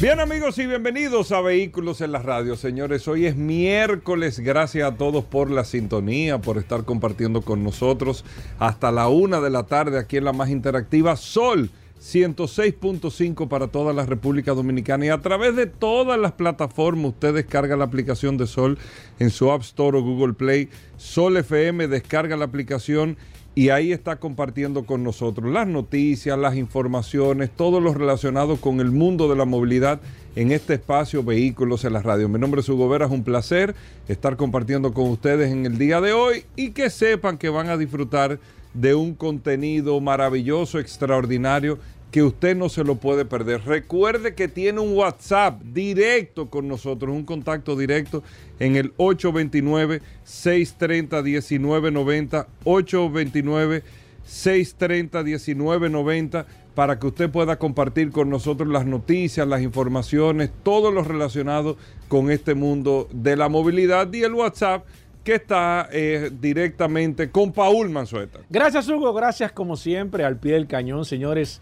Bien amigos y bienvenidos a Vehículos en la Radio. Señores, hoy es miércoles. Gracias a todos por la sintonía, por estar compartiendo con nosotros hasta la una de la tarde aquí en la más interactiva Sol 106.5 para toda la República Dominicana y a través de todas las plataformas usted descarga la aplicación de Sol en su App Store o Google Play. Sol FM descarga la aplicación y ahí está compartiendo con nosotros las noticias, las informaciones, todo lo relacionado con el mundo de la movilidad en este espacio Vehículos en la Radio. Mi nombre es Hugo Vera, es un placer estar compartiendo con ustedes en el día de hoy y que sepan que van a disfrutar de un contenido maravilloso, extraordinario que usted no se lo puede perder. Recuerde que tiene un WhatsApp directo con nosotros, un contacto directo en el 829-630-1990, 829-630-1990, para que usted pueda compartir con nosotros las noticias, las informaciones, todo lo relacionado con este mundo de la movilidad y el WhatsApp que está eh, directamente con Paul Manzueta. Gracias Hugo, gracias como siempre al pie del cañón, señores.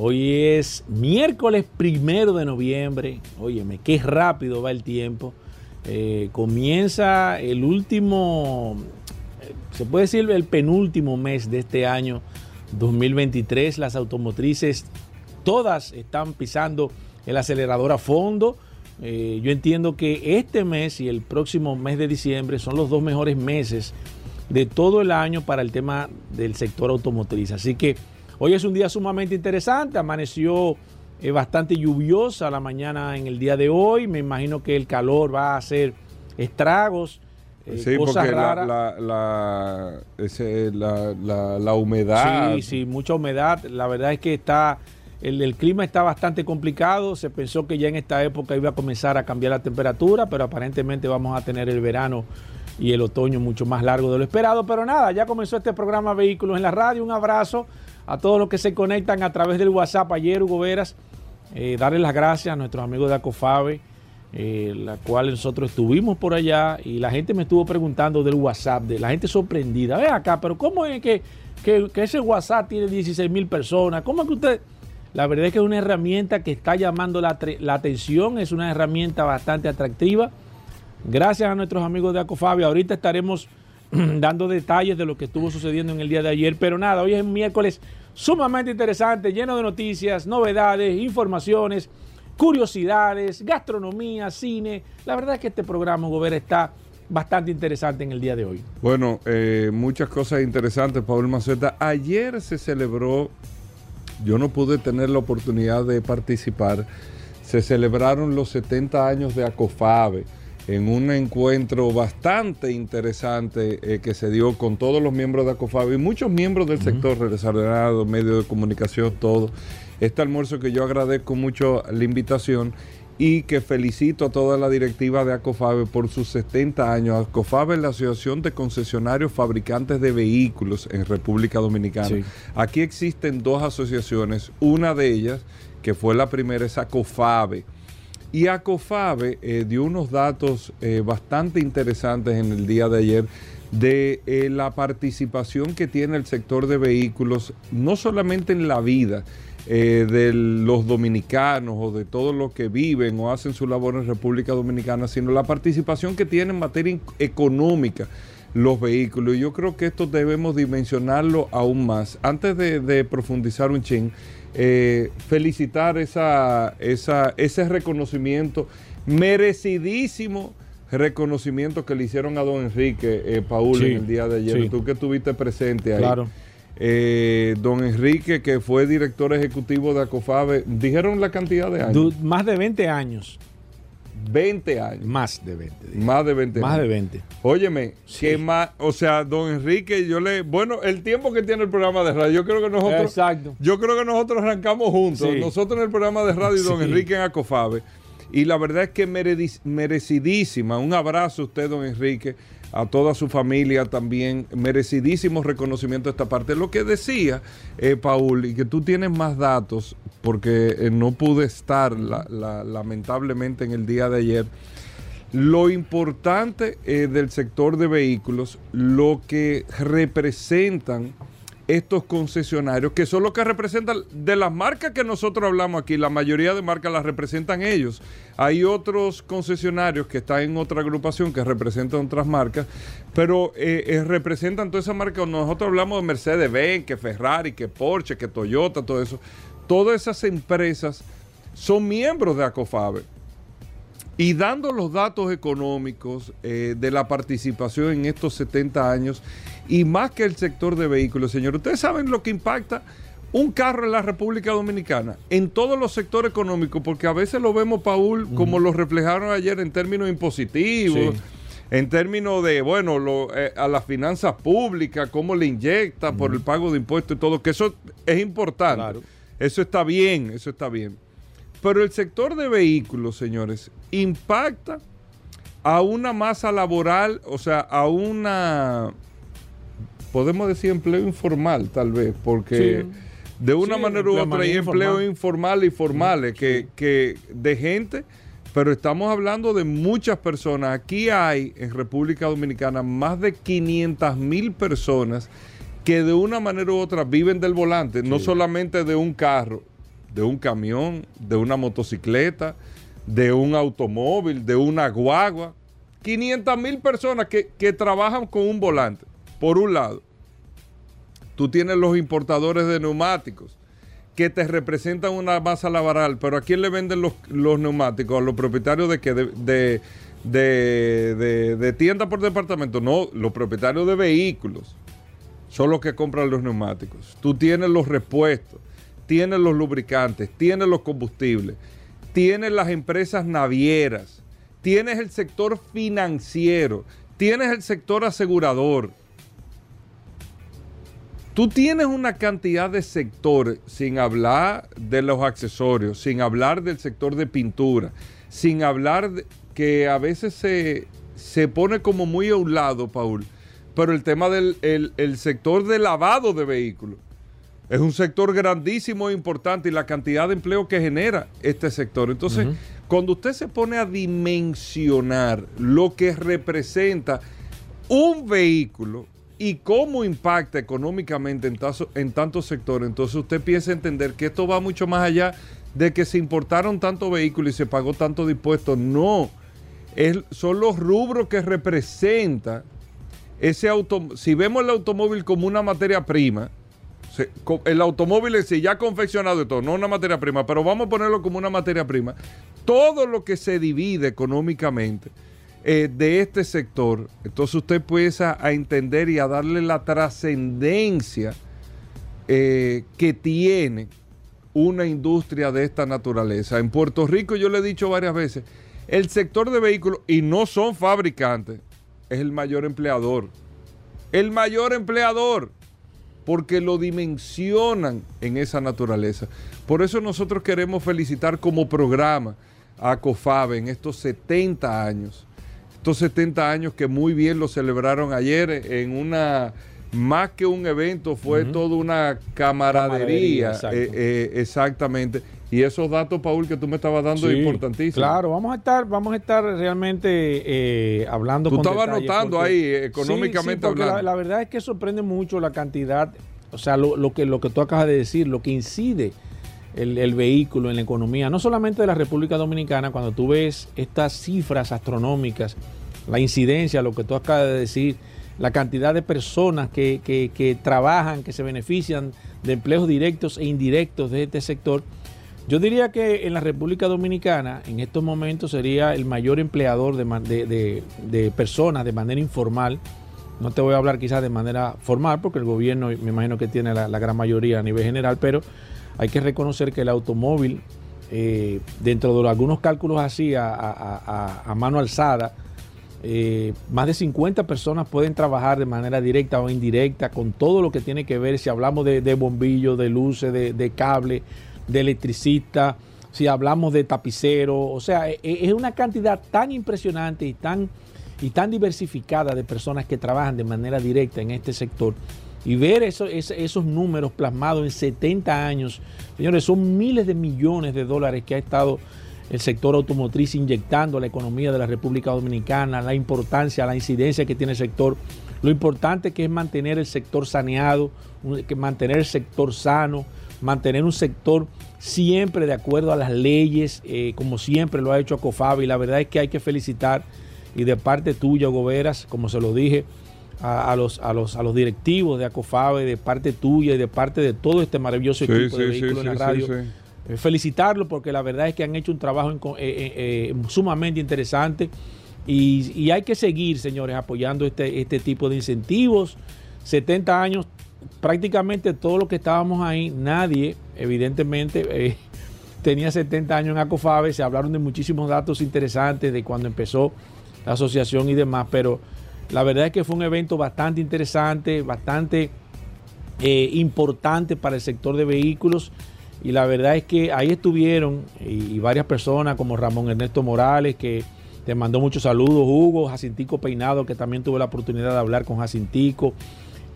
Hoy es miércoles primero de noviembre. Óyeme, qué rápido va el tiempo. Eh, comienza el último, eh, se puede decir el penúltimo mes de este año 2023. Las automotrices todas están pisando el acelerador a fondo. Eh, yo entiendo que este mes y el próximo mes de diciembre son los dos mejores meses de todo el año para el tema del sector automotriz. Así que Hoy es un día sumamente interesante, amaneció eh, bastante lluviosa la mañana en el día de hoy, me imagino que el calor va a hacer estragos. Eh, sí, porque La, la, humedad. Sí, sí, mucha humedad. La verdad es que está, el, el, clima está bastante complicado. Se pensó que ya en esta época iba a comenzar a cambiar la temperatura, pero aparentemente vamos a tener el verano y el otoño mucho más largo de lo esperado. Pero nada, ya comenzó este programa Vehículos en la Radio. Un abrazo a todos los que se conectan a través del WhatsApp ayer, Hugo Veras, eh, darles las gracias a nuestros amigos de Acofabe, eh, la cual nosotros estuvimos por allá y la gente me estuvo preguntando del WhatsApp, de la gente sorprendida. Ve acá, pero ¿cómo es que, ese WhatsApp tiene 16 mil personas? ¿Cómo es que usted.? La verdad es que es una herramienta que está llamando la, la atención, es una herramienta bastante atractiva. Gracias a nuestros amigos de Acofabe. Ahorita estaremos dando detalles de lo que estuvo sucediendo en el día de ayer. Pero nada, hoy es miércoles sumamente interesante, lleno de noticias, novedades, informaciones, curiosidades, gastronomía, cine. La verdad es que este programa, Gobera, está bastante interesante en el día de hoy. Bueno, eh, muchas cosas interesantes, Paul Maceta. Ayer se celebró, yo no pude tener la oportunidad de participar, se celebraron los 70 años de Acofabe en un encuentro bastante interesante eh, que se dio con todos los miembros de ACOFAB y muchos miembros del sector desarrollado, medios de comunicación, todo. Este almuerzo que yo agradezco mucho la invitación y que felicito a toda la directiva de ACOFABE por sus 70 años. ACOFABE es la Asociación de Concesionarios Fabricantes de Vehículos en República Dominicana. Aquí existen dos asociaciones, una de ellas, que fue la primera, es ACOFABE y ACOFABE eh, dio unos datos eh, bastante interesantes en el día de ayer de eh, la participación que tiene el sector de vehículos, no solamente en la vida de los dominicanos o de todos los que viven o hacen su labor en República Dominicana, sino la participación que tiene en materia económica los vehículos. Y yo creo que esto debemos dimensionarlo aún más. Antes de, profundizar un ching, eh, felicitar esa, ese reconocimiento, merecidísimo reconocimiento que le hicieron a don Enrique eh, Paul en el día de ayer. Tú que estuviste presente ahí. Claro. Eh, don Enrique, que fue director ejecutivo de Acofabe, dijeron la cantidad de años. más de 20 años. 20 años. Más de 20. Más de 20. Más de 20. Óyeme, que más, o sea, don Enrique, yo le, bueno, el tiempo que tiene el programa de radio, yo creo que nosotros, Exacto. yo creo que nosotros arrancamos juntos, nosotros en el programa de radio y don Enrique en Acofabe. y la verdad es que merecidísima. Un abrazo a usted, don Enrique, a toda su familia también, merecidísimo reconocimiento de esta parte. Lo que decía, eh, Paul, y que tú tienes más datos, porque eh, no pude estar lamentablemente en el día de ayer, lo importante eh, del sector de vehículos, lo que representan estos concesionarios, que son los que representan de las marcas que nosotros hablamos aquí, la mayoría de marcas las representan ellos. Hay otros concesionarios que están en otra agrupación que representan otras marcas, pero eh, representan todas esas marcas. Nosotros hablamos de Mercedes-Benz, que Ferrari, que Porsche, que Toyota, todo eso. Todas esas empresas son miembros de ACOFABE. Y dando los datos económicos eh, de la participación en estos 70 años, y más que el sector de vehículos, señor, ustedes saben lo que impacta un carro en la República Dominicana, en todos los sectores económicos, porque a veces lo vemos, Paul, como lo reflejaron ayer en términos impositivos. En términos de, bueno, lo, eh, a las finanzas públicas, cómo le inyecta por el pago de impuestos y todo, que eso es importante. Eso está bien, eso está bien. Pero el sector de vehículos, señores, impacta a una masa laboral, o sea, a una, podemos decir empleo informal tal vez, porque de una manera u otra hay empleo informal y formales, que, que de gente, pero estamos hablando de muchas personas. Aquí hay en República Dominicana más de 500 mil personas que de una manera u otra viven del volante, no solamente de un carro, de un camión, de una motocicleta, de un automóvil, de una guagua. 500 mil personas que, que, trabajan con un volante, por un lado. Tú tienes los importadores de neumáticos que te representan una masa laboral, pero ¿a quién le venden los, neumáticos? ¿A los propietarios de que de, de, de, tienda por departamento? No, los propietarios de vehículos son los que compran los neumáticos. Tú tienes los repuestos tienes los lubricantes, tienes los combustibles, tienes las empresas navieras, tienes el sector financiero, tienes el sector asegurador. Tú tienes una cantidad de sectores, sin hablar de los accesorios, sin hablar del sector de pintura, sin hablar de, que a veces se, se, pone como muy a un lado, Paul, pero el tema del el sector de lavado de vehículos. Es un sector grandísimo e importante y la cantidad de empleo que genera este sector. Entonces, cuando usted se pone a dimensionar lo que representa un vehículo y cómo impacta económicamente en, en tantos sectores, entonces usted piensa entender que esto va mucho más allá de que se importaron tantos vehículos y se pagó tanto de impuestos. No, es, son los rubros que representa ese auto. Si vemos el automóvil como una materia prima, el automóvil es ya confeccionado y todo, no una materia prima, pero vamos a ponerlo como una materia prima. Todo lo que se divide económicamente eh, de este sector, entonces usted empieza a entender y a darle la trascendencia eh, que tiene una industria de esta naturaleza. En Puerto Rico, yo le he dicho varias veces, el sector de vehículos, y no son fabricantes, es el mayor empleador. El mayor empleador porque lo dimensionan en esa naturaleza. Por eso nosotros queremos felicitar como programa a COFABE en estos 70 años. Estos 70 años que muy bien lo celebraron ayer en una, más que un evento, fue toda una camaradería. Eh, eh, exactamente. Y esos datos, Paul, que tú me estabas dando es importantísimo. Claro, vamos a estar, vamos a estar realmente eh, hablando. Tú estabas notando ahí económicamente hablando. La, verdad es que sorprende mucho la cantidad, o sea, lo, que, lo que tú acabas de decir, lo que incide el, vehículo en la economía, no solamente de la República Dominicana, cuando tú ves estas cifras astronómicas, la incidencia, lo que tú acabas de decir, la cantidad de personas que, que trabajan, que se benefician de empleos directos e indirectos de este sector yo diría que en la República Dominicana, en estos momentos, sería el mayor empleador de, personas de manera informal. No te voy a hablar quizás de manera formal, porque el gobierno me imagino que tiene la, gran mayoría a nivel general, pero hay que reconocer que el automóvil, eh, dentro de algunos cálculos así a, mano alzada, eh, más de 50 personas pueden trabajar de manera directa o indirecta con todo lo que tiene que ver, si hablamos de, bombillos, de luces, de cable, de electricista. Si hablamos de tapicero, o sea, e, e, es una cantidad tan impresionante y tan, y tan diversificada de personas que trabajan de manera directa en este sector. Y ver esos números plasmados en 70 años, señores, son miles de millones de dólares que ha estado el sector automotriz inyectando a la economía de la República Dominicana, la importancia, la incidencia que tiene el sector, lo importante que es mantener el sector saneado, mantener el sector sano, mantener un sector siempre de acuerdo a las leyes, eh, como siempre lo ha hecho Acofabe, y la verdad es que hay que felicitar, y de parte tuya, Goberas, como se lo dije, a, los, a, los, a los directivos de Acofabe, de parte tuya y de parte de todo este maravilloso equipo de vehículos en la radio. Eh, felicitarlo porque la verdad es que han hecho un trabajo eh, sumamente interesante y, y, hay que seguir, señores, apoyando este, este tipo de incentivos. 70 años prácticamente todo lo que estábamos ahí, nadie, evidentemente, eh, tenía 70 años en Acofabe, se hablaron de muchísimos datos interesantes de cuando empezó la asociación y demás, pero la verdad es que fue un evento bastante interesante, bastante eh, importante para el sector de vehículos y la verdad es que ahí estuvieron y, varias personas como Ramón Ernesto Morales que te mandó muchos saludos, Hugo, Jacintico Peinado que también tuve la oportunidad de hablar con Jacintico.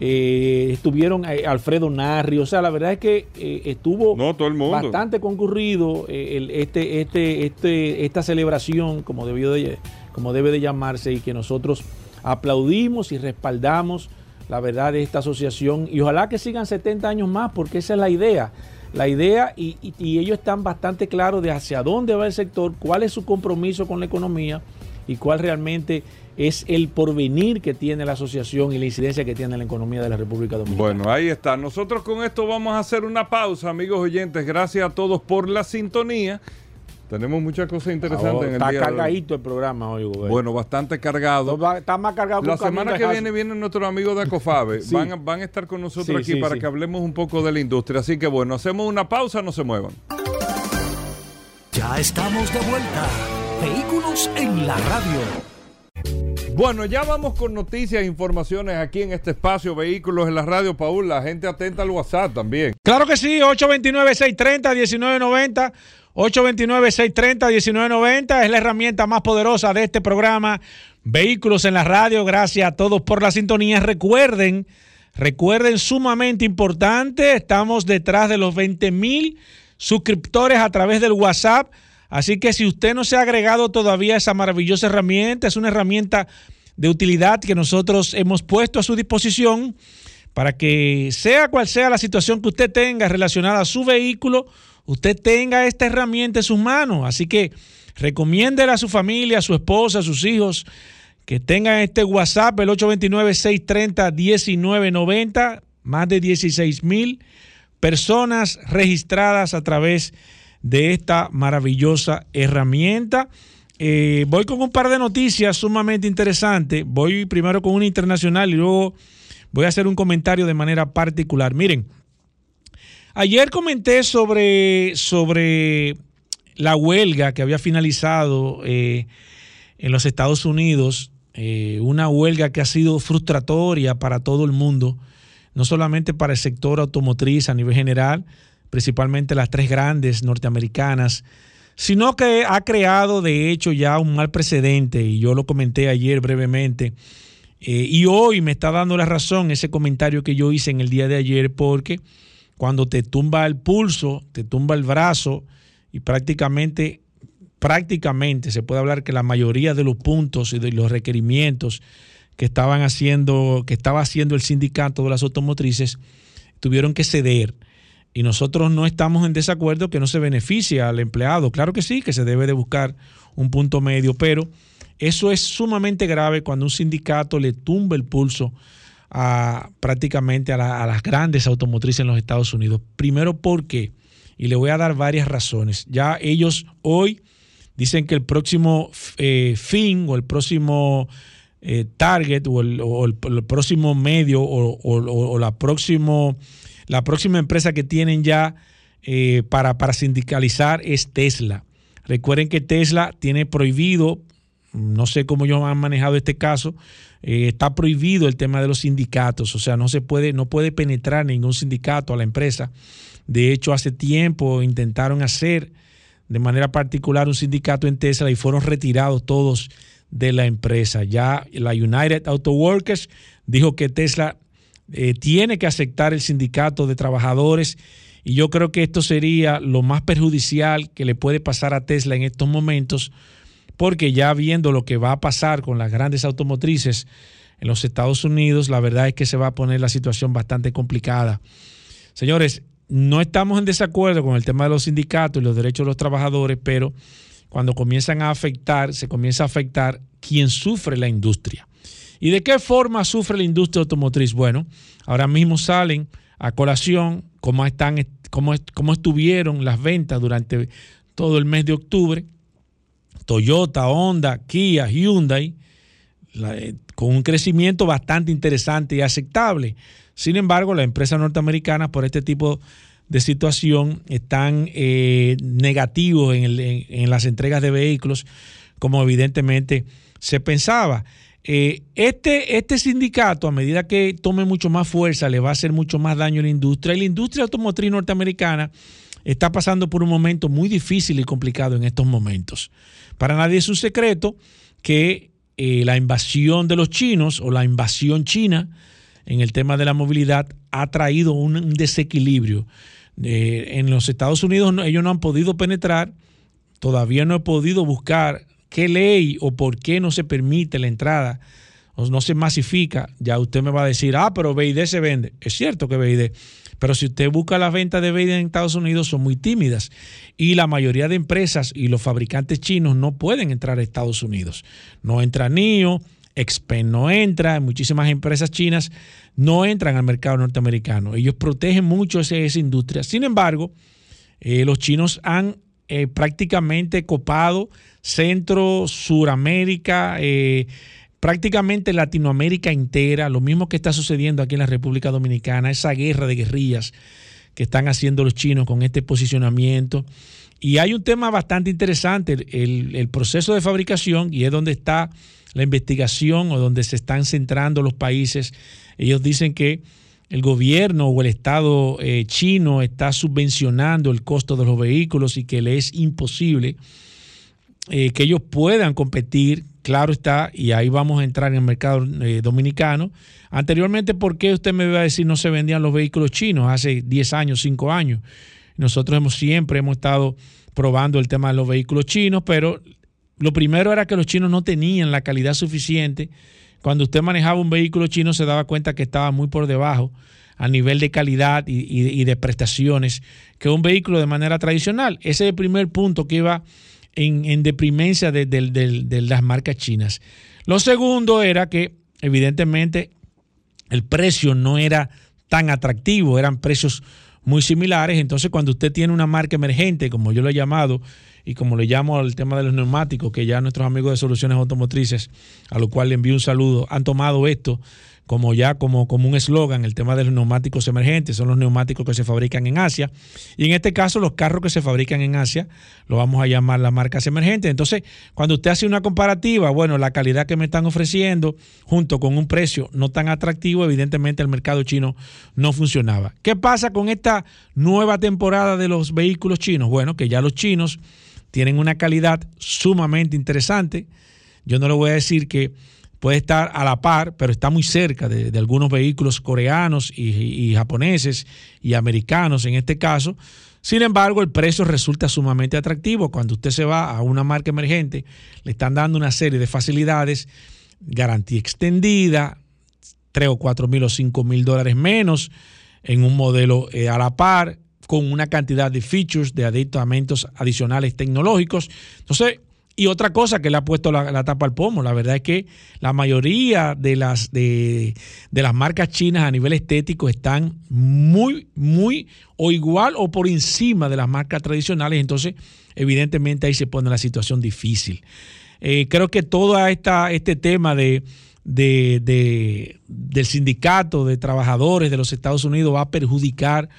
Eh, estuvieron eh, Alfredo Narri, o sea, la verdad es que eh, estuvo bastante concurrido este, este, este, esta celebración, como, debió de, como debe de llamarse, y que nosotros aplaudimos y respaldamos la verdad de esta asociación y ojalá que sigan 70 años más, porque esa es la idea. La idea, y, y ellos están bastante claros de hacia dónde va el sector, cuál es su compromiso con la economía y cuál realmente es el porvenir que tiene la asociación y la incidencia que tiene en la economía de la República Dominicana. Bueno, ahí está. Nosotros con esto vamos a hacer una pausa, amigos oyentes. Gracias a todos por la sintonía. Tenemos muchas cosas interesantes en el día Está cargadito el programa hoy, Bueno, bastante cargado. está más cargado La semana que viene vienen nuestros amigos de Acofabe. van, van, a estar con nosotros aquí para que hablemos un poco de la industria. Así que bueno, hacemos una pausa, no se muevan. Ya estamos de vuelta. Vehículos en la radio. Bueno, ya vamos con noticias e informaciones aquí en este espacio Vehículos en la Radio, Paul. La gente atenta al WhatsApp también. Claro que sí, 829-630-1990. 829-630-1990 es la herramienta más poderosa de este programa Vehículos en la Radio. Gracias a todos por la sintonía. Recuerden, recuerden sumamente importante, estamos detrás de los 20 mil suscriptores a través del WhatsApp. Así que si usted no se ha agregado todavía esa maravillosa herramienta, es una herramienta de utilidad que nosotros hemos puesto a su disposición para que sea cual sea la situación que usted tenga relacionada a su vehículo, usted tenga esta herramienta en sus manos. Así que recomiéndela a su familia, a su esposa, a sus hijos, que tengan este WhatsApp, el 829-630-1990, más de 16 mil personas registradas a través de de esta maravillosa herramienta. Eh, voy con un par de noticias sumamente interesantes. Voy primero con una internacional y luego voy a hacer un comentario de manera particular. Miren, ayer comenté sobre, sobre la huelga que había finalizado eh, en los Estados Unidos, eh, una huelga que ha sido frustratoria para todo el mundo, no solamente para el sector automotriz a nivel general, principalmente las tres grandes norteamericanas, sino que ha creado de hecho ya un mal precedente, y yo lo comenté ayer brevemente, eh, y hoy me está dando la razón ese comentario que yo hice en el día de ayer, porque cuando te tumba el pulso, te tumba el brazo, y prácticamente, prácticamente se puede hablar que la mayoría de los puntos y de los requerimientos que estaban haciendo, que estaba haciendo el sindicato de las automotrices, tuvieron que ceder y nosotros no estamos en desacuerdo que no se beneficie al empleado. Claro que sí, que se debe de buscar un punto medio, pero eso es sumamente grave cuando un sindicato le tumba el pulso a prácticamente a, las grandes automotrices en los Estados Unidos. Primero, ¿por qué? Y le voy a dar varias razones. Ya ellos hoy dicen que el próximo eh, fin o el próximo eh, target o el, próximo medio o, o la próximo la próxima empresa que tienen ya eh, para, para sindicalizar es Tesla. Recuerden que Tesla tiene prohibido, no sé cómo ellos han manejado este caso, eh, está prohibido el tema de los sindicatos, o sea, no se puede, no puede penetrar ningún sindicato a la empresa. De hecho, hace tiempo intentaron hacer de manera particular un sindicato en Tesla y fueron retirados todos de la empresa. Ya la United Auto Workers dijo que Tesla eh, tiene que aceptar el sindicato de trabajadores y yo creo que esto sería lo más perjudicial que le puede pasar a Tesla en estos momentos, porque ya viendo lo que va a pasar con las grandes automotrices en los Estados Unidos, la verdad es que se va a poner la situación bastante complicada. Señores, no estamos en desacuerdo con el tema de los sindicatos y los derechos de los trabajadores, pero cuando comienzan a afectar, se comienza a afectar quien sufre la industria. ¿Y de qué forma sufre la industria automotriz? Bueno, ahora mismo salen a colación cómo, están, cómo, cómo estuvieron las ventas durante todo el mes de octubre. Toyota, Honda, Kia, Hyundai, eh, con un crecimiento bastante interesante y aceptable. Sin embargo, las empresas norteamericanas por este tipo de situación están eh, negativos en, en, las entregas de vehículos, como evidentemente se pensaba. Eh, este, este sindicato, a medida que tome mucho más fuerza, le va a hacer mucho más daño a la industria. Y la industria automotriz norteamericana está pasando por un momento muy difícil y complicado en estos momentos. Para nadie es un secreto que eh, la invasión de los chinos o la invasión china en el tema de la movilidad ha traído un, desequilibrio. Eh, en los Estados Unidos ellos no han podido penetrar, todavía no he podido buscar qué ley o por qué no se permite la entrada o no se masifica, ya usted me va a decir, ah, pero BID se vende. Es cierto que BID, pero si usted busca las ventas de BID en Estados Unidos son muy tímidas y la mayoría de empresas y los fabricantes chinos no pueden entrar a Estados Unidos. No entra NIO, Expen no entra, muchísimas empresas chinas no entran al mercado norteamericano. Ellos protegen mucho esa, industria. Sin embargo, eh, los chinos han eh, prácticamente copado Centro, Suramérica, eh, prácticamente Latinoamérica entera, lo mismo que está sucediendo aquí en la República Dominicana, esa guerra de guerrillas que están haciendo los chinos con este posicionamiento. Y hay un tema bastante interesante, el, el proceso de fabricación, y es donde está la investigación o donde se están centrando los países. Ellos dicen que el gobierno o el Estado eh, chino está subvencionando el costo de los vehículos y que le es imposible eh, que ellos puedan competir, claro está, y ahí vamos a entrar en el mercado eh, dominicano. Anteriormente, ¿por qué usted me iba a decir no se vendían los vehículos chinos hace 10 años, 5 años? Nosotros hemos siempre hemos estado probando el tema de los vehículos chinos, pero lo primero era que los chinos no tenían la calidad suficiente cuando usted manejaba un vehículo chino se daba cuenta que estaba muy por debajo a nivel de calidad y, de prestaciones que un vehículo de manera tradicional. Ese es el primer punto que iba en, deprimencia de, las marcas chinas. Lo segundo era que evidentemente el precio no era tan atractivo, eran precios muy similares. Entonces cuando usted tiene una marca emergente, como yo lo he llamado, y como le llamo al tema de los neumáticos, que ya nuestros amigos de Soluciones Automotrices, a lo cual le envío un saludo, han tomado esto como ya como, como un eslogan, el tema de los neumáticos emergentes, son los neumáticos que se fabrican en Asia. Y en este caso, los carros que se fabrican en Asia, lo vamos a llamar las marcas emergentes. Entonces, cuando usted hace una comparativa, bueno, la calidad que me están ofreciendo, junto con un precio no tan atractivo, evidentemente el mercado chino no funcionaba. ¿Qué pasa con esta nueva temporada de los vehículos chinos? Bueno, que ya los chinos tienen una calidad sumamente interesante. Yo no le voy a decir que puede estar a la par, pero está muy cerca de, algunos vehículos coreanos y, japoneses y americanos en este caso. Sin embargo, el precio resulta sumamente atractivo. Cuando usted se va a una marca emergente, le están dando una serie de facilidades, garantía extendida, 3 o 4 mil o 5 mil dólares menos en un modelo eh, a la par, con una cantidad de features, de aditamentos adicionales tecnológicos. Entonces, y otra cosa que le ha puesto la, tapa al pomo, la verdad es que la mayoría de las, de, las marcas chinas a nivel estético están muy, muy o igual o por encima de las marcas tradicionales, entonces evidentemente ahí se pone la situación difícil. Eh, creo que todo este tema de, del sindicato de trabajadores de los Estados Unidos va a perjudicar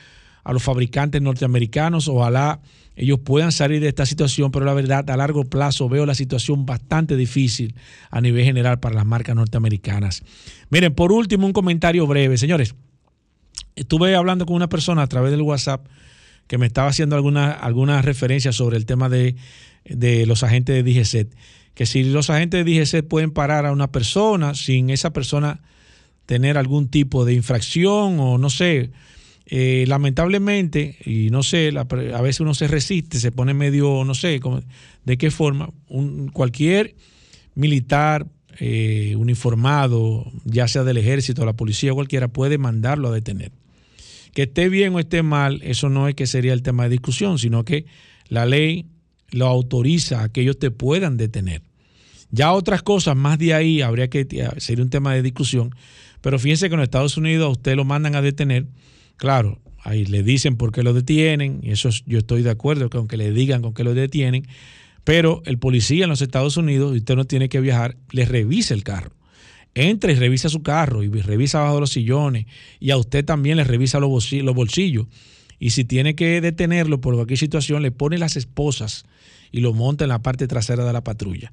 a los fabricantes norteamericanos, ojalá ellos puedan salir de esta situación, pero la verdad a largo plazo veo la situación bastante difícil a nivel general para las marcas norteamericanas. Miren, por último, un comentario breve, señores. Estuve hablando con una persona a través del WhatsApp que me estaba haciendo alguna, alguna referencia sobre el tema de, de los agentes de DGCET. Que si los agentes de DGCET pueden parar a una persona sin esa persona tener algún tipo de infracción o no sé, eh, lamentablemente, y no sé, a veces uno se resiste, se pone medio, no sé de qué forma, un, cualquier militar eh, uniformado, ya sea del ejército, la policía, cualquiera, puede mandarlo a detener. Que esté bien o esté mal, eso no es que sería el tema de discusión, sino que la ley lo autoriza a que ellos te puedan detener. Ya otras cosas más de ahí habría que sería un tema de discusión, pero fíjense que en Estados Unidos a usted lo mandan a detener Claro, ahí le dicen por qué lo detienen, y eso yo estoy de acuerdo, que aunque le digan con qué lo detienen, pero el policía en los Estados Unidos, usted no tiene que viajar, le revisa el carro. Entra y revisa su carro y revisa abajo los sillones y a usted también le revisa los bolsillos. Y si tiene que detenerlo por cualquier situación, le pone las esposas y lo monta en la parte trasera de la patrulla.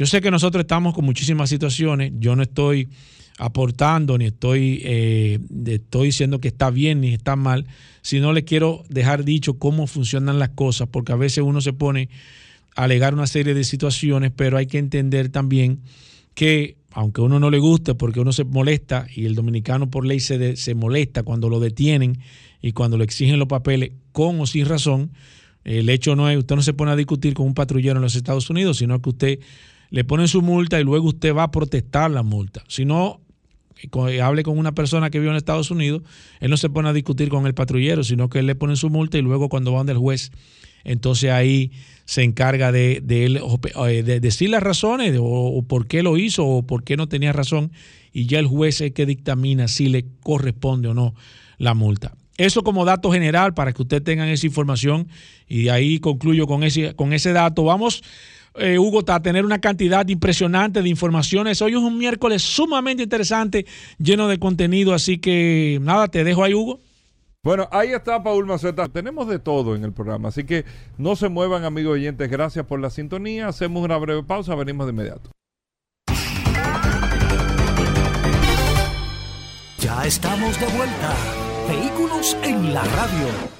Yo sé que nosotros estamos con muchísimas situaciones, yo no estoy aportando, ni estoy, eh, estoy diciendo que está bien ni está mal, sino le quiero dejar dicho cómo funcionan las cosas, porque a veces uno se pone a alegar una serie de situaciones, pero hay que entender también que, aunque a uno no le guste, porque uno se molesta, y el dominicano por ley se, se molesta cuando lo detienen y cuando le exigen los papeles con o sin razón, el hecho no es, usted no se pone a discutir con un patrullero en los Estados Unidos, sino que usted le pone su multa y luego usted va a protestar la multa. Si no, hable con una persona que vive en Estados Unidos, él no se pone a discutir con el patrullero, sino que él le pone su multa y luego cuando van del juez, entonces ahí se encarga de, de, eh, de decir las razones o, por qué lo hizo o por qué no tenía razón y ya el juez es que dictamina si le corresponde o no la multa. Eso como dato general para que ustedes tengan esa información y ahí concluyo con ese, con ese dato. Vamos eh, Hugo, a tener una cantidad impresionante de informaciones. Hoy es un miércoles sumamente interesante, lleno de contenido, así que nada, te dejo ahí, Hugo. Bueno, ahí está Paul Maceta. Tenemos de todo en el programa, así que no se muevan, amigos oyentes. Gracias por la sintonía. Hacemos una breve pausa, venimos de inmediato. Ya estamos de vuelta. Vehículos en la radio.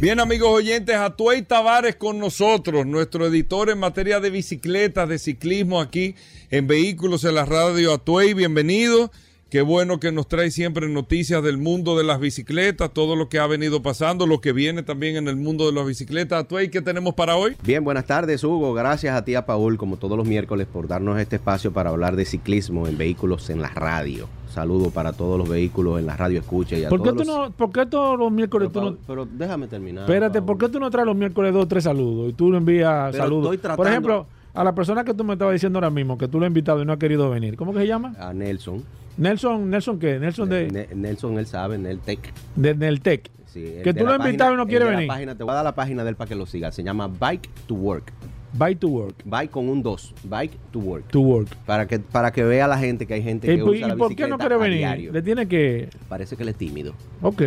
Bien, amigos oyentes, Atuey Tavares con nosotros, nuestro editor en materia de bicicletas, de ciclismo aquí en Vehículos en la Radio. Atuey, bienvenido. Qué bueno que nos trae siempre noticias del mundo de las bicicletas, todo lo que ha venido pasando, lo que viene también en el mundo de las bicicletas. Atuey, ¿qué tenemos para hoy? Bien, buenas tardes, Hugo. Gracias a ti, a Paul, como todos los miércoles, por darnos este espacio para hablar de ciclismo en Vehículos en la Radio saludo para todos los vehículos en la radio escucha y a ¿Por qué, tú no, ¿Por qué todos los miércoles pero, tú no... Pero déjame terminar. Espérate, ¿por qué tú no traes los miércoles dos o tres saludos y tú le envías saludos? Por ejemplo, a la persona que tú me estabas diciendo ahora mismo, que tú le has invitado y no ha querido venir, ¿cómo que se llama? A Nelson. Nelson, ¿Nelson qué? Nelson de... Nelson, él sabe, Neltec. De Neltec. Sí, que tú lo has invitado y no quiere venir. Página, te voy a dar la página de él para que lo siga. Se llama Bike to Work. Bike to work. Bike con un 2. Bike to work. To work. Para que, para que vea la gente que hay gente que usa la ¿Y por qué no quiere venir? Le tiene que... Parece que él es tímido. Ok.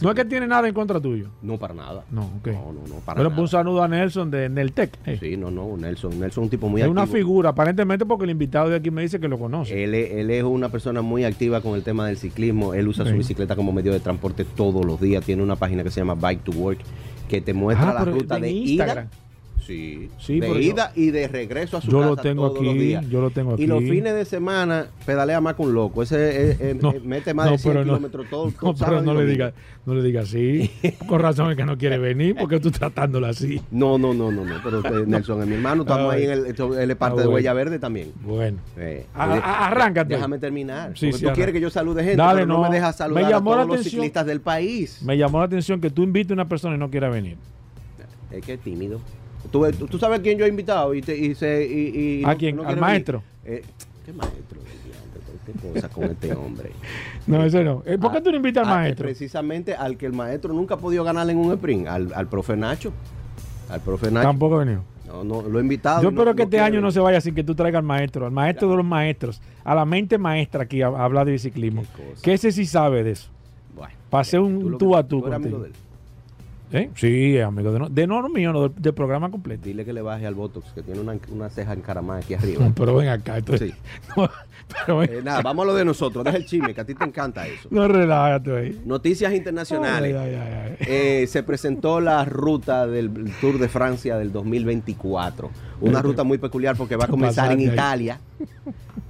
no es que tiene nada en contra tuyo. No, para nada. No, ok. No, no, no, para Pero un saludo a Nelson de Neltec. Sí, no, no, Nelson. Nelson es un tipo muy es activo. Es una figura, aparentemente porque el invitado de aquí me dice que lo conoce. Él, él es una persona muy activa con el tema del ciclismo. Él usa su bicicleta como medio de transporte todos los días. Tiene una página que se llama Bike to Work que te muestra ah, la ruta de Instagram. Sí, sí de ida y de regreso a su yo casa lo tengo todos aquí, los días. Yo lo tengo aquí. Y los fines de semana pedalea más con loco. Ese mete más de 100 kilómetros todo, todo No, pero no le, diga, no le diga así. con razón es que no quiere venir porque tú tratándolo así. No, no, no, no. no pero usted, Nelson es mi hermano. Estamos ahí en el, él es parte ah, de Huella Verde también. Bueno. Eh, arráncate. Déjame terminar. Sí, sí, tú quieres que yo salude gente, pero no, me dejas saludar a todos los ciclistas del país. Me llamó la atención que tú invites a una persona y no quiera venir. Es que es tímido. ¿Tú, tú sabes quién yo he invitado? Y, te, y se, y, ¿A quién? ¿Al maestro? Eh, ¿Qué maestro? ¿Qué cosa con este hombre? no, ese no. Eh, ¿Por qué tú no invitas al maestro? Precisamente al que el maestro nunca ha podido ganar en un sprint, al, al profe Nacho. Al profe Nacho. Tampoco ha venido. No, no, lo he invitado. Yo espero que este año no se vaya sin que tú traigas al maestro, al maestro de los maestros, a la mente maestra aquí a, hablar de biciclismo. Que ese sí sabe de eso. Bueno, Pasé un tú, tú a tú. ¿Eh? Sí, amigo de, no, de no mío, no, del, programa completo. Dile que le baje al Botox, que tiene una, una ceja encaramada aquí arriba. pero ven acá. Entonces, eh, nada, vamos a lo de nosotros. Deja el chisme, que a ti te encanta eso. No, relájate ahí. Noticias internacionales. Eh, se presentó la ruta del Tour de Francia del 2024. Una ruta muy peculiar porque va a comenzar en Italia.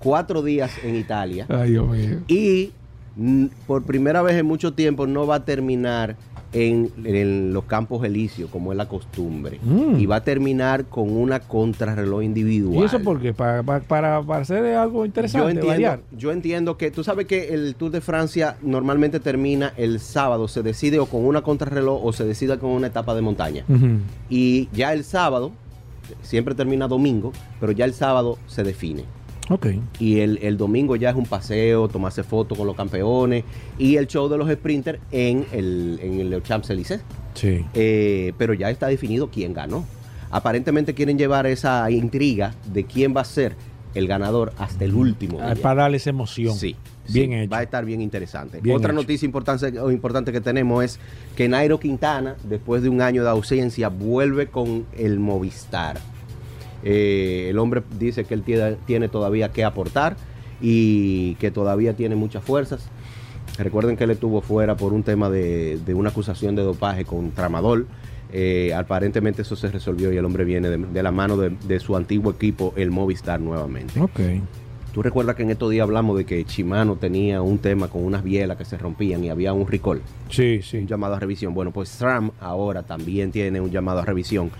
Cuatro días en Italia. Ay, Dios mío. Y mm, por primera vez en mucho tiempo no va a terminar en, los campos elíseos, como es la costumbre. Mm. Y va a terminar con una contrarreloj individual. ¿Y eso por qué? ¿Para, para, hacer algo interesante? Yo entiendo, yo entiendo que tú sabes que el Tour de Francia normalmente termina el sábado, se decide o con una contrarreloj o se decide con una etapa de montaña. Y ya el sábado, siempre termina domingo, pero ya el sábado se define. Y el, domingo ya es un paseo, tomarse fotos con los campeones y el show de los sprinters en el, en el Champs-Élysées. Sí. Eh, pero ya está definido quién ganó. Aparentemente quieren llevar esa intriga de quién va a ser el ganador hasta el último. Ah, para darles emoción. Sí. Bien hecho. Va a estar bien interesante. Otra noticia importante, importante que tenemos es que Nairo Quintana, después de un año de ausencia, vuelve con el Movistar. Eh, el hombre dice que él tiene, todavía que aportar y que todavía tiene muchas fuerzas. Recuerden que él estuvo fuera por un tema de, una acusación de dopaje con Tramadol. Eh, aparentemente eso se resolvió y el hombre viene de, la mano de, su antiguo equipo, el Movistar, nuevamente. Ok. Tú recuerdas que en estos días hablamos de que Chimano tenía un tema con unas bielas que se rompían y había un recall. Sí, sí. Un llamado a revisión. Bueno, pues SRAM ahora también tiene un llamado a revisión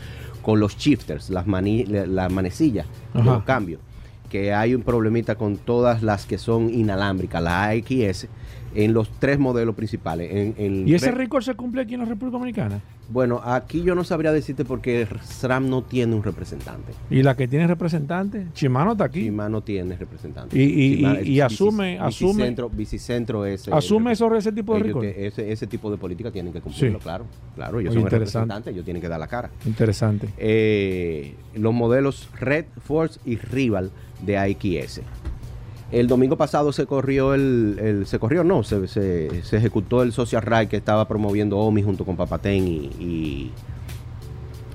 con los shifters, las, las manecillas los cambios, que hay un problemita con todas las que son inalámbricas, la AXS, en los tres modelos principales. En, ¿Y ese récord se cumple aquí en la República Dominicana? Bueno, aquí yo no sabría decirte porque SRAM no tiene un representante. ¿Y la que tiene representante? Chimano está aquí. Chimano tiene representante. Y, asume, asume. Bicicentro, es. Asume ese tipo de récord. Ese, tipo de política tienen que cumplirlo, claro. Claro, ellos son representantes, ellos tienen que dar la cara. Interesante. Eh, los modelos Red, Force y Rival de AXS. El domingo pasado se corrió el, se corrió, no, se, se, ejecutó el social ride que estaba promoviendo OMI junto con Papatén y,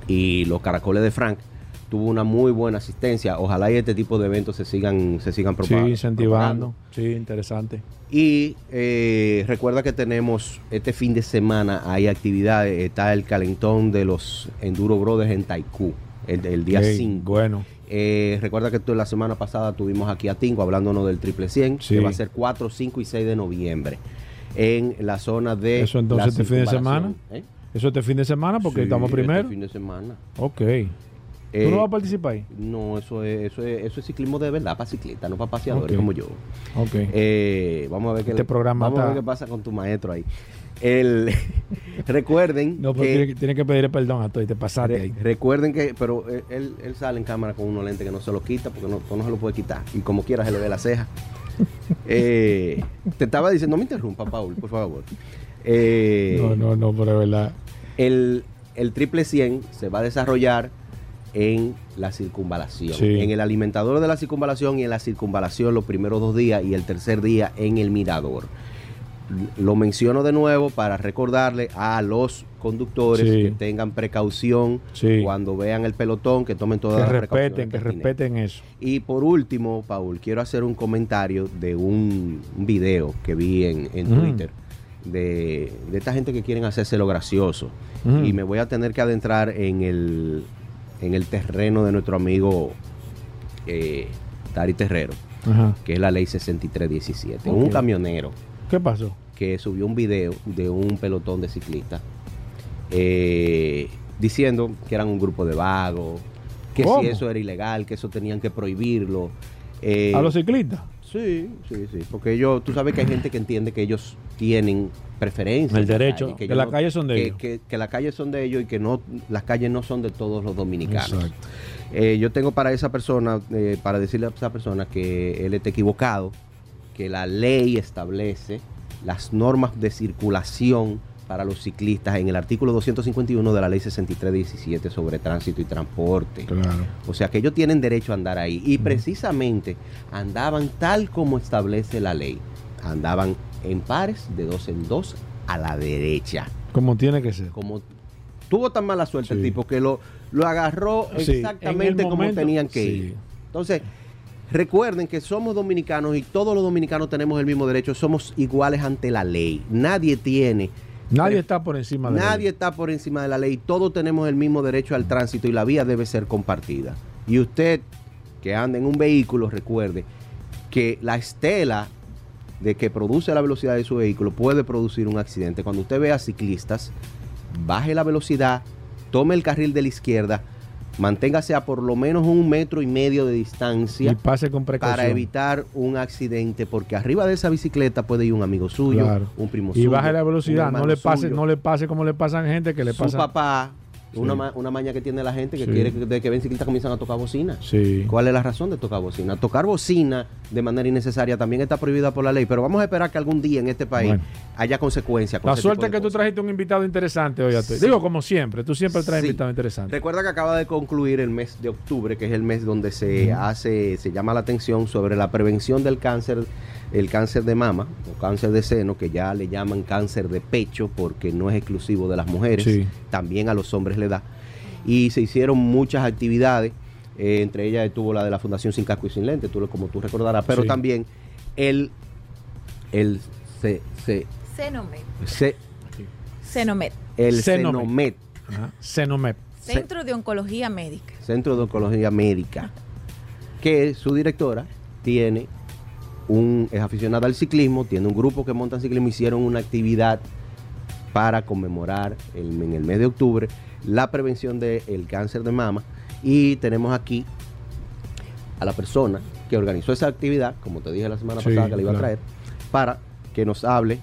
y, los caracoles de Frank. Tuvo una muy buena asistencia. Ojalá y este tipo de eventos se sigan, se sigan propagando. Sí, incentivando. Sí, interesante. Y eh, recuerda que tenemos este fin de semana, hay actividades, está el calentón de los Enduro Brothers en Taikú, el, día 5. bueno. Eh, recuerda que la semana pasada tuvimos aquí a Tingo hablándonos del triple 100, que va a ser 4, 5 y 6 de noviembre en la zona de. ¿Eso entonces este fin de semana? ¿Eh? ¿Eso este fin de semana? Porque estamos este primero. Este fin de semana. Ok. ¿Tú no eh, vas a participar ahí? No, eso es, eso es, eso es ciclismo de verdad para ciclistas, no para paseadores como yo. Ok. vamos a ver qué, este programa vamos a ver qué pasa con tu maestro ahí. El, recuerden. No, que, tiene, que pedirle perdón a todo y te pasaste ahí. Recuerden que, pero él, él, sale en cámara con unos lentes que no se lo quita porque no, no se lo puede quitar. Y como quiera se le ve la ceja. Eh, te estaba diciendo, no me interrumpa, Paul, por favor. Eh, no, no, no, pero es verdad. El, el triple 100 se va a desarrollar en la circunvalación. En el alimentador de la circunvalación y en la circunvalación los primeros dos días y el tercer día en el mirador lo menciono de nuevo para recordarle a los conductores que tengan precaución cuando vean el pelotón, que tomen todas las respeten, que respeten eso. Y por último, Paul, quiero hacer un comentario de un video que vi en, Twitter de, esta gente que quieren hacerse lo gracioso. Y me voy a tener que adentrar en el, en el terreno de nuestro amigo eh, Tari Terrero, que es la ley 6317. Un camionero ¿Qué pasó? Que subió un video de un pelotón de ciclistas eh, diciendo que eran un grupo de vagos, que si eso era ilegal, que eso tenían que prohibirlo. Eh, ¿A los ciclistas? Sí, sí, sí. Porque ellos, tú sabes que hay gente que entiende que ellos tienen preferencia. El derecho, que, las calles son de ellos. Que, las calles son de ellos y que no las calles no son de todos los dominicanos. Eh, yo tengo para esa persona, para decirle a esa persona que él está equivocado, que la ley establece las normas de circulación para los ciclistas en el artículo 251 de la ley 6317 sobre tránsito y transporte. Claro. O sea que ellos tienen derecho a andar ahí. Y precisamente andaban tal como establece la ley. Andaban en pares, de dos en dos, a la derecha. Como tiene que ser. Como tuvo tan mala suerte el tipo que lo, lo agarró exactamente como tenían que ir. Entonces, recuerden que somos dominicanos y todos los dominicanos tenemos el mismo derecho, somos iguales ante la ley. Nadie tiene Nadie está por encima de la ley. Nadie está por encima de la ley. Todos tenemos el mismo derecho al tránsito y la vía debe ser compartida. Y usted que anda en un vehículo, recuerde que la estela de que produce la velocidad de su vehículo puede producir un accidente. Cuando usted vea ciclistas, baje la velocidad, tome el carril de la izquierda, manténgase a por lo menos un metro y medio de distancia y pase con para evitar un accidente, porque arriba de esa bicicleta puede ir un amigo suyo, un primo suyo. Y baje la velocidad, no le pase, no le pase como le pasan gente que le pasa. Su papá, una, una, maña que tiene la gente que quiere que de que ven ciclistas comienzan a tocar bocina. Sí. ¿Cuál es la razón de tocar bocina? Tocar bocina de manera innecesaria también está prohibida por la ley, pero vamos a esperar que algún día en este país haya consecuencias. la suerte que tú trajiste un invitado interesante hoy. Digo, como siempre, tú siempre traes invitados interesantes. Recuerda que acaba de concluir el mes de octubre, que es el mes donde se hace, se llama la atención sobre la prevención del cáncer el cáncer de mama o cáncer de seno, que ya le llaman cáncer de pecho porque no es exclusivo de las mujeres, también a los hombres le da. Y se hicieron muchas actividades, eh, entre ellas estuvo la de la Fundación Sin Casco y Sin Lente, tú, como tú recordarás, pero también el, el se, se, Cenomet. Cenomet. El Cenomet. Cenomet. Centro de Oncología Médica. Centro de Oncología Médica. Que su directora tiene un, es aficionada al ciclismo, tiene un grupo que monta ciclismo, hicieron una actividad para conmemorar en el mes de octubre la prevención del cáncer de mama y tenemos aquí a la persona que organizó esa actividad, como te dije la semana pasada que le iba a traer, para que nos hable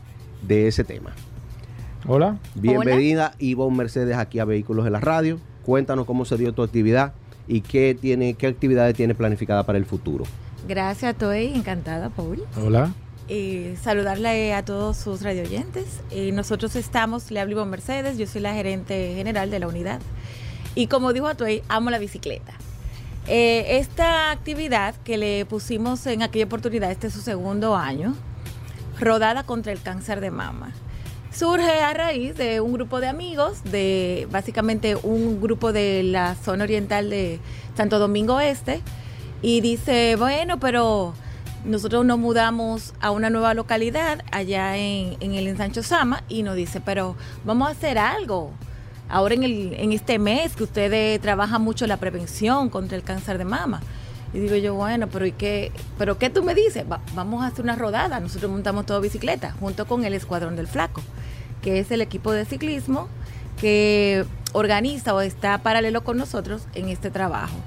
de ese tema. Hola. Bienvenida Ivonne Mercedes aquí a Vehículos de la Radio. Cuéntanos cómo se dio tu actividad y qué, tiene, qué actividades tiene planificada para el futuro. Gracias, estoy encantada, Paul. Hola. Y saludarle a todos sus radioyentes. Y nosotros estamos, le hablo Mercedes, yo soy la gerente general de la unidad. Y como dijo Atoy, amo la bicicleta. Eh, esta actividad que le pusimos en aquella oportunidad, este es su segundo año, rodada contra el cáncer de mama, surge a raíz de un grupo de amigos, de básicamente un grupo de la zona oriental de Santo Domingo Este, y dice, bueno, pero nosotros nos mudamos a una nueva localidad allá en, el ensancho Sama y nos dice, pero vamos a hacer algo. Ahora en, el, en este mes que ustedes trabajan mucho la prevención contra el cáncer de mama. Y digo yo, bueno, pero ¿y qué? ¿Pero qué tú me dices? vamos a hacer una rodada. Nosotros montamos todo bicicleta junto con el Escuadrón del Flaco, que es el equipo de ciclismo que organiza o está paralelo con nosotros en este trabajo.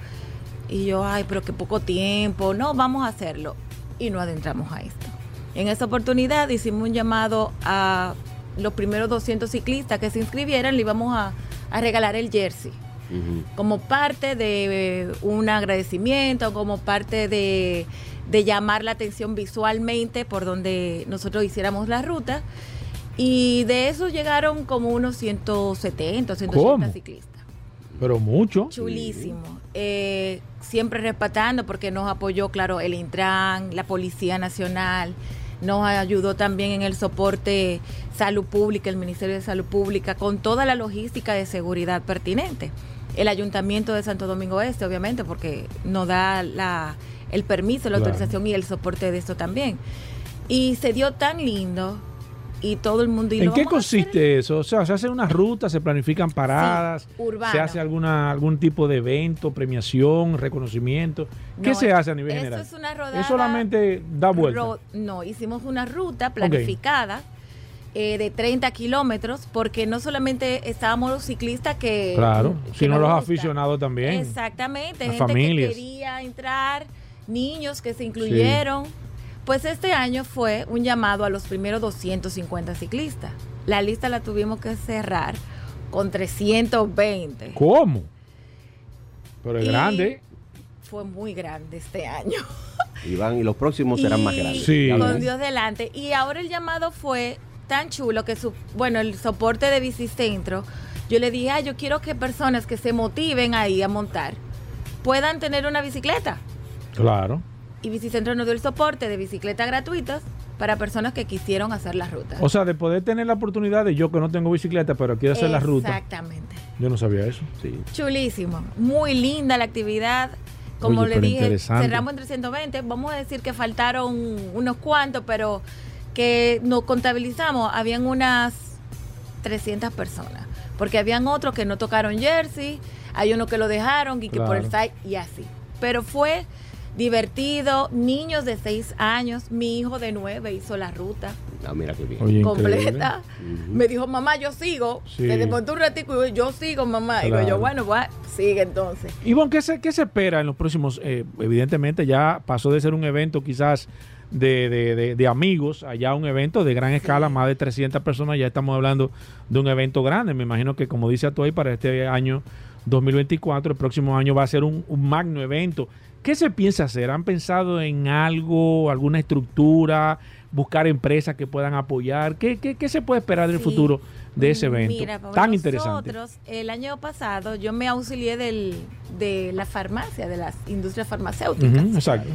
Y yo, ay, pero qué poco tiempo, no, vamos a hacerlo. Y no adentramos a esto. En esa oportunidad hicimos un llamado a los primeros 200 ciclistas que se inscribieran, le íbamos a, regalar el jersey. Como parte de un agradecimiento, como parte de, llamar la atención visualmente por donde nosotros hiciéramos la ruta. Y de eso llegaron como unos 170, 180 ciclistas. Pero mucho. Chulísimo. Eh, siempre respetando porque nos apoyó, claro, el Intran, la Policía Nacional, nos ayudó también en el soporte salud pública, el Ministerio de Salud Pública, con toda la logística de seguridad pertinente. El Ayuntamiento de Santo Domingo Este, obviamente, porque nos da la, el permiso, la autorización y el soporte de esto también. Y se dio tan lindo y todo el mundo... ¿En qué consiste eso? O sea, se hacen unas rutas, se planifican paradas, se hace alguna algún tipo de evento, premiación, reconocimiento. ¿Qué se hace a nivel general? Es una rodada, ¿Es solamente da vuelta? no, hicimos una ruta planificada. Eh, de 30 kilómetros, porque no solamente estábamos los ciclistas que... Claro, sino los aficionados también. Exactamente, gente que quería entrar, niños que se incluyeron. Pues este año fue un llamado a los primeros 250 ciclistas. La lista la tuvimos que cerrar con 320. ¿Cómo? Pero es grande. Fue muy grande este año. Y van y los próximos serán más grandes. Sí. Con Dios delante. Y ahora el llamado fue tan chulo que su, bueno, el soporte de Bicicentro, yo le dije, ah, yo quiero que personas que se motiven ahí a montar puedan tener una bicicleta. Claro y Bicicentro nos dio el soporte de bicicletas gratuitas para personas que quisieron hacer la ruta. O sea, de poder tener la oportunidad de yo que no tengo bicicleta, pero quiero hacer la ruta. Exactamente. Yo no sabía eso. Sí. Chulísimo. Muy linda la actividad. Como le dije, cerramos en 320. Vamos a decir que faltaron unos cuantos, pero que nos contabilizamos, habían unas 300 personas. Porque habían otros que no tocaron jersey, hay unos que lo dejaron y que por el site y así. Pero fue divertido, niños de 6 años, mi hijo de 9 hizo la ruta. Ah, mira qué bien. completa. Me dijo, mamá, yo sigo. Sí. Le un ratico y yo, sigo, mamá. Y yo, bueno, pues, sigue entonces. Ivonne, ¿qué se, ¿qué se espera en los próximos? Eh, evidentemente ya pasó de ser un evento quizás de, de, de, amigos, allá un evento de gran escala, más de 300 personas, ya estamos hablando de un evento grande. Me imagino que como dice ahí para este año 2024, el próximo año va a ser un, un magno evento. ¿Qué se piensa hacer? ¿Han pensado en algo, alguna estructura, buscar empresas que puedan apoyar? ¿Qué, qué, se puede esperar del futuro de ese evento Mira, tan interesante? Nosotros, el año pasado, yo me auxilié del, de la farmacia, de las industrias farmacéuticas. exacto.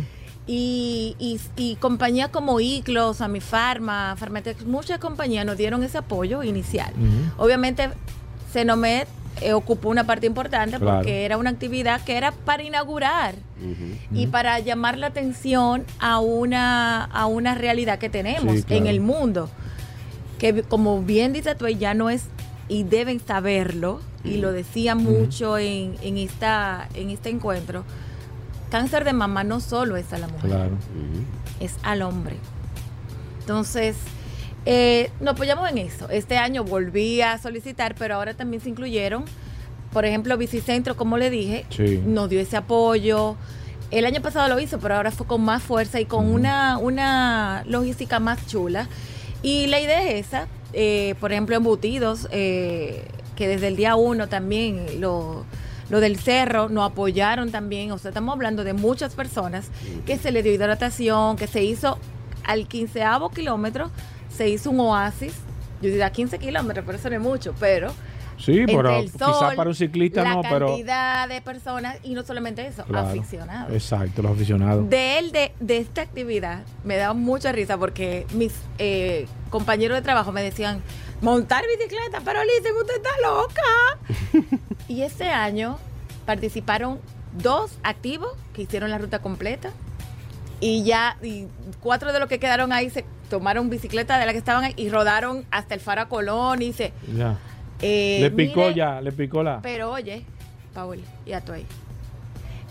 Y, y, y, compañías como ICLOS, Amifarma, Farmatex, muchas compañías nos dieron ese apoyo inicial. Obviamente, Cenomed eh, ocupó una parte importante porque era una actividad que era para inaugurar y para llamar la atención a una, a una realidad que tenemos en el mundo. Que como bien dice tú, ya no es, y deben saberlo, y lo decía mucho en, en, esta, en este encuentro, cáncer de mama no solo es a la mujer, es al hombre. Entonces, eh, nos apoyamos en eso. Este año volví a solicitar, pero ahora también se incluyeron, por ejemplo, Bicicentro, como le dije, nos dio ese apoyo. El año pasado lo hizo, pero ahora fue con más fuerza y con una, una logística más chula. Y la idea es esa, eh, por ejemplo, embutidos, eh, que desde el día uno también lo, lo del cerro nos apoyaron también. O sea, estamos hablando de muchas personas que se le dio hidratación, que se hizo al quinceavo kilómetro se hizo un oasis. Yo diría 15 kilómetros, pero eso no es mucho, pero. Sí, pero quizás para un ciclista no, pero. Cantidad de personas, y no solamente eso, aficionados. Exacto, los aficionados. De él, de, de esta actividad, me da mucha risa porque mis eh, compañeros de trabajo me decían: montar bicicleta, pero Lice, usted está loca. y ese año participaron dos activos que hicieron la ruta completa y ya y cuatro de los que quedaron ahí se tomaron bicicleta de la que estaban ahí y rodaron hasta el Faro Colón y se ya. Eh, le picó ya le picó la pero oye Paul ya estoy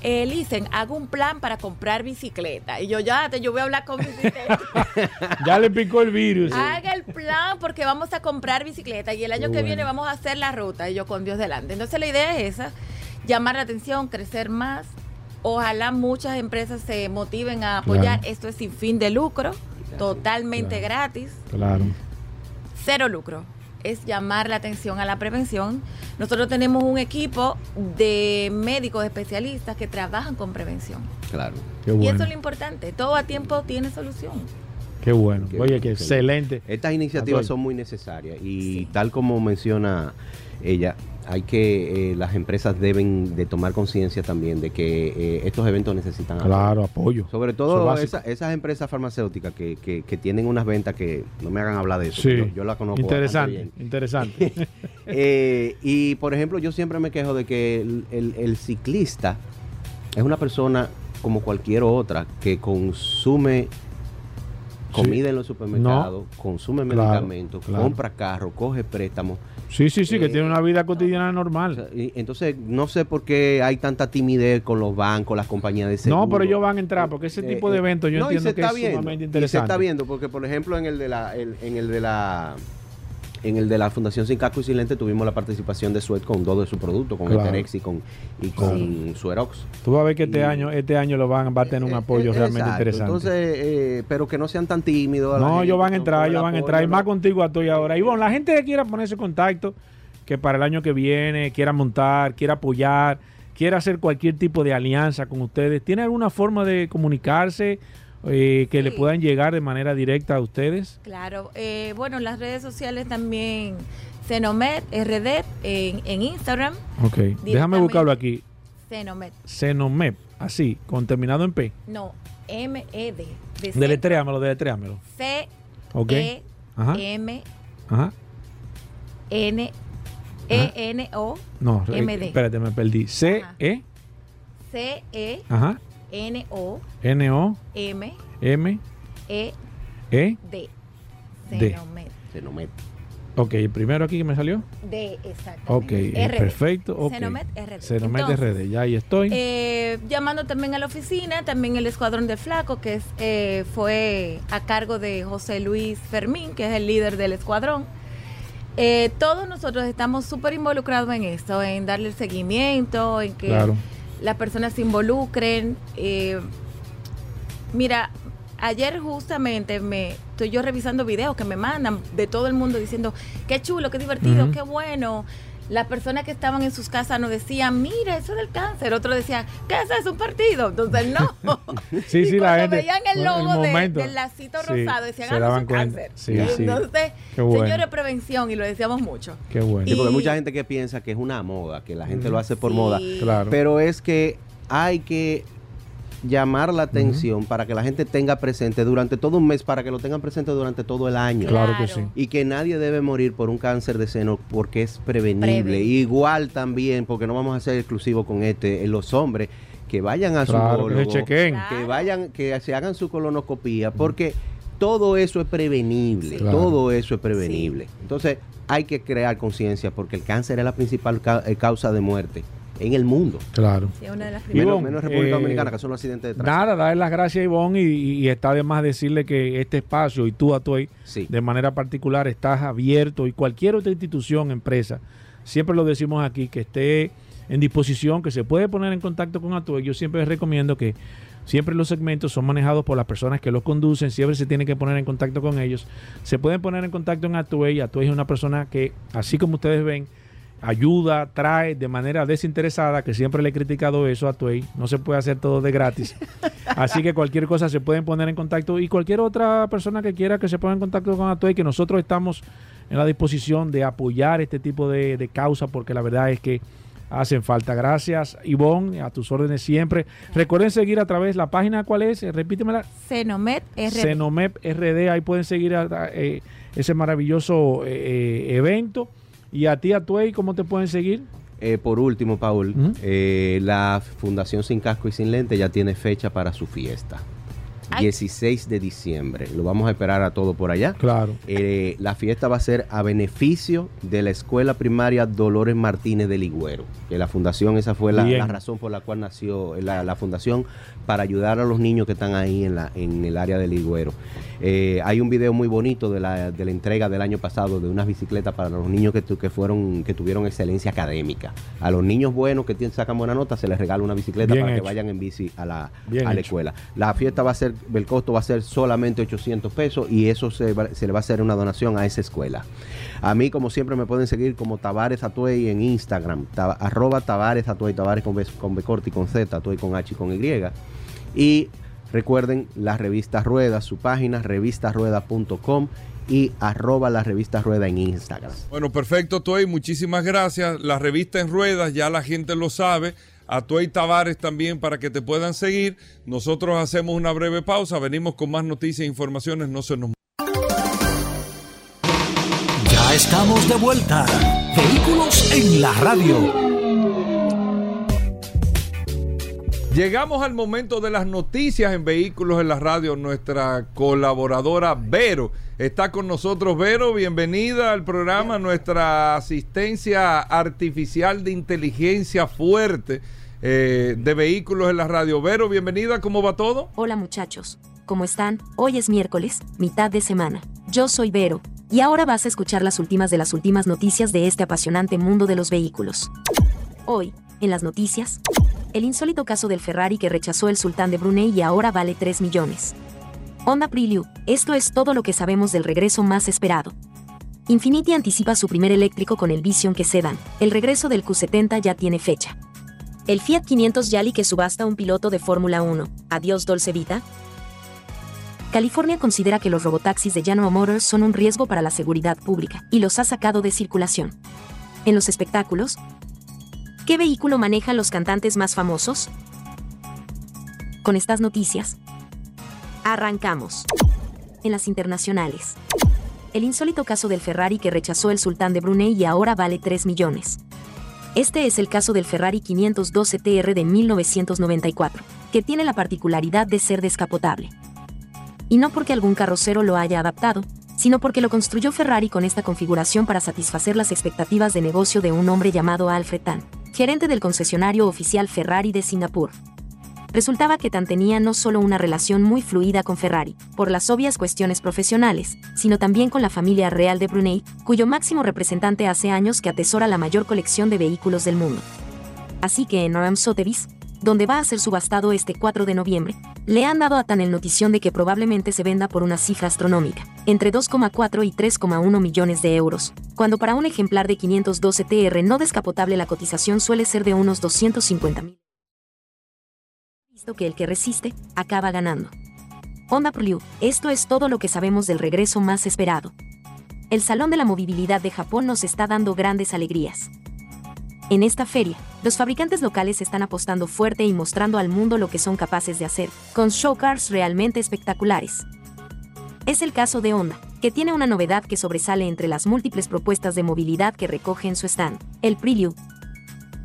eh, dicen, hago un plan para comprar bicicleta. Y yo, ya, te, yo voy a hablar con bicicleta. ya le picó el virus. Haga el plan porque vamos a comprar bicicleta y el año que viene vamos a hacer la ruta. Y yo con Dios delante. Entonces la idea es esa, llamar la atención, crecer más, Ojalá muchas empresas se motiven a apoyar. Esto es sin fin de lucro, totalmente gratis. Claro. Cero lucro. Es llamar la atención a la prevención. Nosotros tenemos un equipo de médicos especialistas que trabajan con prevención. Claro. Y eso es lo importante. Todo a tiempo tiene solución. Qué bueno. Oye, qué excelente. Estas iniciativas son muy necesarias y tal como menciona ella, hay que, eh, las empresas deben de tomar conciencia también de que eh, estos eventos necesitan claro, apoyo. Sobre todo esas empresas farmacéuticas que, que, tienen unas ventas que no me hagan hablar de eso. Sí. Yo, la conozco. Interesante, interesante. Eh, y por ejemplo, yo siempre me quejo de que el, ciclista es una persona como cualquier otra que consume comida en los supermercados, consume medicamentos, compra carro, coge préstamos Sí, sí, sí, que tiene una vida cotidiana normal. entonces, no sé por qué hay tanta timidez con los bancos, las compañías de seguro. No, pero ellos van a entrar, porque ese tipo de eh, eventos yo entiendo que es sumamente interesante. Y se está viendo, porque por ejemplo en el de la, en el de la en el de la Fundación Sin Casco y Silente tuvimos la participación de Suet con dos de sus productos, con claro. y con, y con Suerox. Tú vas a ver que este año este año lo van, va a tener un eh, apoyo eh, realmente interesante. Entonces, eh, pero que no sean tan tímidos. No, ellos van a entrar, ellos van a entrar. Y más contigo estoy ahora. Y bueno, la gente que quiera ponerse en contacto, que para el año que viene quiera montar, quiera apoyar, quiera hacer cualquier tipo de alianza con ustedes, ¿tiene alguna forma de comunicarse? Eh, que le puedan llegar de manera directa a ustedes? Claro, eh, bueno, las redes sociales también, Cenomed, RD, en, en Instagram. Ok, déjame buscarlo aquí. Cenomed. Cenomed, así, con terminado en P. No, M-E-D. De deletréamelo, deletréamelo. C, okay. E, M, Ajá. N, E-N-O. No, M-D. Espérate, me perdí. C-E. C-E. Ajá. N-O. N-O. M. M. E. E. D. Cenomet. Cenomet. Ok, el primero aquí que me salió. D, exactamente. Ok, eh, perfecto. Okay. Cenomet RD. Cenomet RD, ya ahí estoy. Eh, llamando también a la oficina, también el Escuadrón del Flaco, que es, eh, fue a cargo de José Luis Fermín, que es el líder del escuadrón. Eh, todos nosotros estamos súper involucrados en esto, en darle el seguimiento, en que las personas se involucren. Eh, mira, ayer justamente me estoy yo revisando videos que me mandan de todo el mundo diciendo qué chulo, qué divertido, qué bueno las personas que estaban en sus casas no decían, mira, eso del cáncer. Otro decía, ¿qué es eso? Un partido. Entonces, no. sí, sí, la gente, veían el logo del lacito rosado, decían, ah, no es un cáncer. Sí, Entonces, señores, prevención, y lo decíamos mucho. Qué bueno. Y, porque mucha gente que piensa que es una moda, que la gente lo hace por moda. Claro. Pero es que hay que llamar la atención para que la gente tenga presente durante todo un mes, para que lo tengan presente durante todo el año. Claro, que sí. Y que nadie debe morir por un cáncer de seno porque es prevenible. Igual también, porque no vamos a ser exclusivos con este, los hombres que vayan a su que, que vayan, que se hagan su colonoscopía, porque todo eso es prevenible, todo eso es prevenible. Entonces hay que crear conciencia porque el cáncer es la principal eh, causa de muerte en el mundo. Claro. Sí, una de las menos, menos República eh, Dominicana, que son los accidentes de tránsito. Nada, darle las gracias a Ivonne y, está de más decirle que este espacio y tú, Atuey, sí. de manera particular, estás abierto y cualquier otra institución, empresa, siempre lo decimos aquí, que esté en disposición, que se puede poner en contacto con Atuey. Yo siempre les recomiendo que siempre los segmentos son manejados por las personas que los conducen, siempre se tiene que poner en contacto con ellos. Se pueden poner en contacto en Atuey. Atuey es una persona que, así como ustedes ven, ayuda, trae de manera desinteresada, que siempre le he criticado eso a Tuey, no se puede hacer todo de gratis. Así que cualquier cosa se pueden poner en contacto y cualquier otra persona que quiera que se ponga en contacto con Atuey, que nosotros estamos en la disposición de apoyar este tipo de, de causa, porque la verdad es que hacen falta. Gracias, Ivonne, a tus órdenes siempre. Recuerden seguir a través, la página cuál es, repítemela. Cenomet RD. Cenomet RD, ahí pueden seguir eh, ese maravilloso eh, eh, evento. ¿Y a ti, a Tuey, cómo te pueden seguir? Eh, por último, Paul, eh, la Fundación Sin Casco y Sin Lente ya tiene fecha para su fiesta. 16 de diciembre. Lo vamos a esperar a todo por allá. Claro. Eh, la fiesta va a ser a beneficio de la escuela primaria Dolores Martínez de Ligüero. Que la fundación, esa fue la, razón por la cual nació la, fundación, para ayudar a los niños que están ahí en, la, en el área de Ligüero. Eh, hay un video muy bonito de la, de la entrega del año pasado de unas bicicletas para los niños que, que, fueron, que tuvieron excelencia académica. A los niños buenos que tienen, sacan buena nota se les regala una bicicleta para que vayan en bici a la, a la escuela. La fiesta va a ser el costo va a ser solamente 800 pesos y eso se, le va a hacer una donación a esa escuela. A mí, como siempre, me pueden seguir como Tavares Atuey en Instagram, arroba Tavares Atuey, Tavares con B, con B corta y con Z, Atuey con H y con Y. Y recuerden la revista Rueda, su página revistasrueda.com y arroba la revista Rueda en Instagram. Bueno, perfecto, Tuey, muchísimas gracias. La revista en ruedas, ya la gente lo sabe a Tuey Tavares también para que te puedan seguir. Nosotros hacemos una breve pausa, venimos con más noticias e informaciones, no se nos... Ya estamos de vuelta. Vehículos en la radio. Llegamos al momento de las noticias en Vehículos en la Radio. Nuestra colaboradora Vero está con nosotros. Vero, bienvenida al programa, nuestra asistencia artificial de inteligencia fuerte eh, de vehículos en la radio. Vero, bienvenida, ¿cómo va todo? Hola muchachos, ¿cómo están? Hoy es miércoles, mitad de semana. Yo soy Vero, y ahora vas a escuchar las últimas de las últimas noticias de este apasionante mundo de los vehículos. Hoy, en las noticias, el insólito caso del Ferrari que rechazó el sultán de Brunei y ahora vale 3 millones. Honda Prelude, esto es todo lo que sabemos del regreso más esperado. Infiniti anticipa su primer eléctrico con el Vision que sedan. El regreso del Q70 ya tiene fecha. El Fiat 500 Yali que subasta un piloto de Fórmula 1. Adiós Dolce Vita. California considera que los robotaxis de General Motors son un riesgo para la seguridad pública y los ha sacado de circulación. En los espectáculos, ¿qué vehículo manejan los cantantes más famosos? Con estas noticias, arrancamos. En las internacionales. el insólito caso del Ferrari que rechazó el sultán de Brunei y ahora vale 3 millones. Este es el caso del Ferrari 512 TR de 1994, que tiene la particularidad de ser descapotable. Y no porque algún carrocero lo haya adaptado, sino porque lo construyó Ferrari con esta configuración para satisfacer las expectativas de negocio de un hombre llamado Alfred Tan, gerente del concesionario oficial Ferrari de Singapur. Resultaba que Tan tenía no solo una relación muy fluida con Ferrari, por las obvias cuestiones profesionales, sino también con la familia real de Brunei, cuyo máximo representante hace años que atesora la mayor colección de vehículos del mundo. Así que en Oram Sotheby's, donde va a ser subastado este 4 de noviembre, le han dado a Tan el notición de que probablemente se venda por una cifra astronómica, entre 2,4 y 3,1 millones de euros, cuando para un ejemplar de 512 TR no descapotable la cotización suele ser de unos 250 mil que el que resiste, acaba ganando. Honda Preview, esto es todo lo que sabemos del regreso más esperado. El Salón de la Movilidad de Japón nos está dando grandes alegrías. En esta feria, los fabricantes locales están apostando fuerte y mostrando al mundo lo que son capaces de hacer, con showcars realmente espectaculares. Es el caso de Honda, que tiene una novedad que sobresale entre las múltiples propuestas de movilidad que recoge en su stand, el Preview,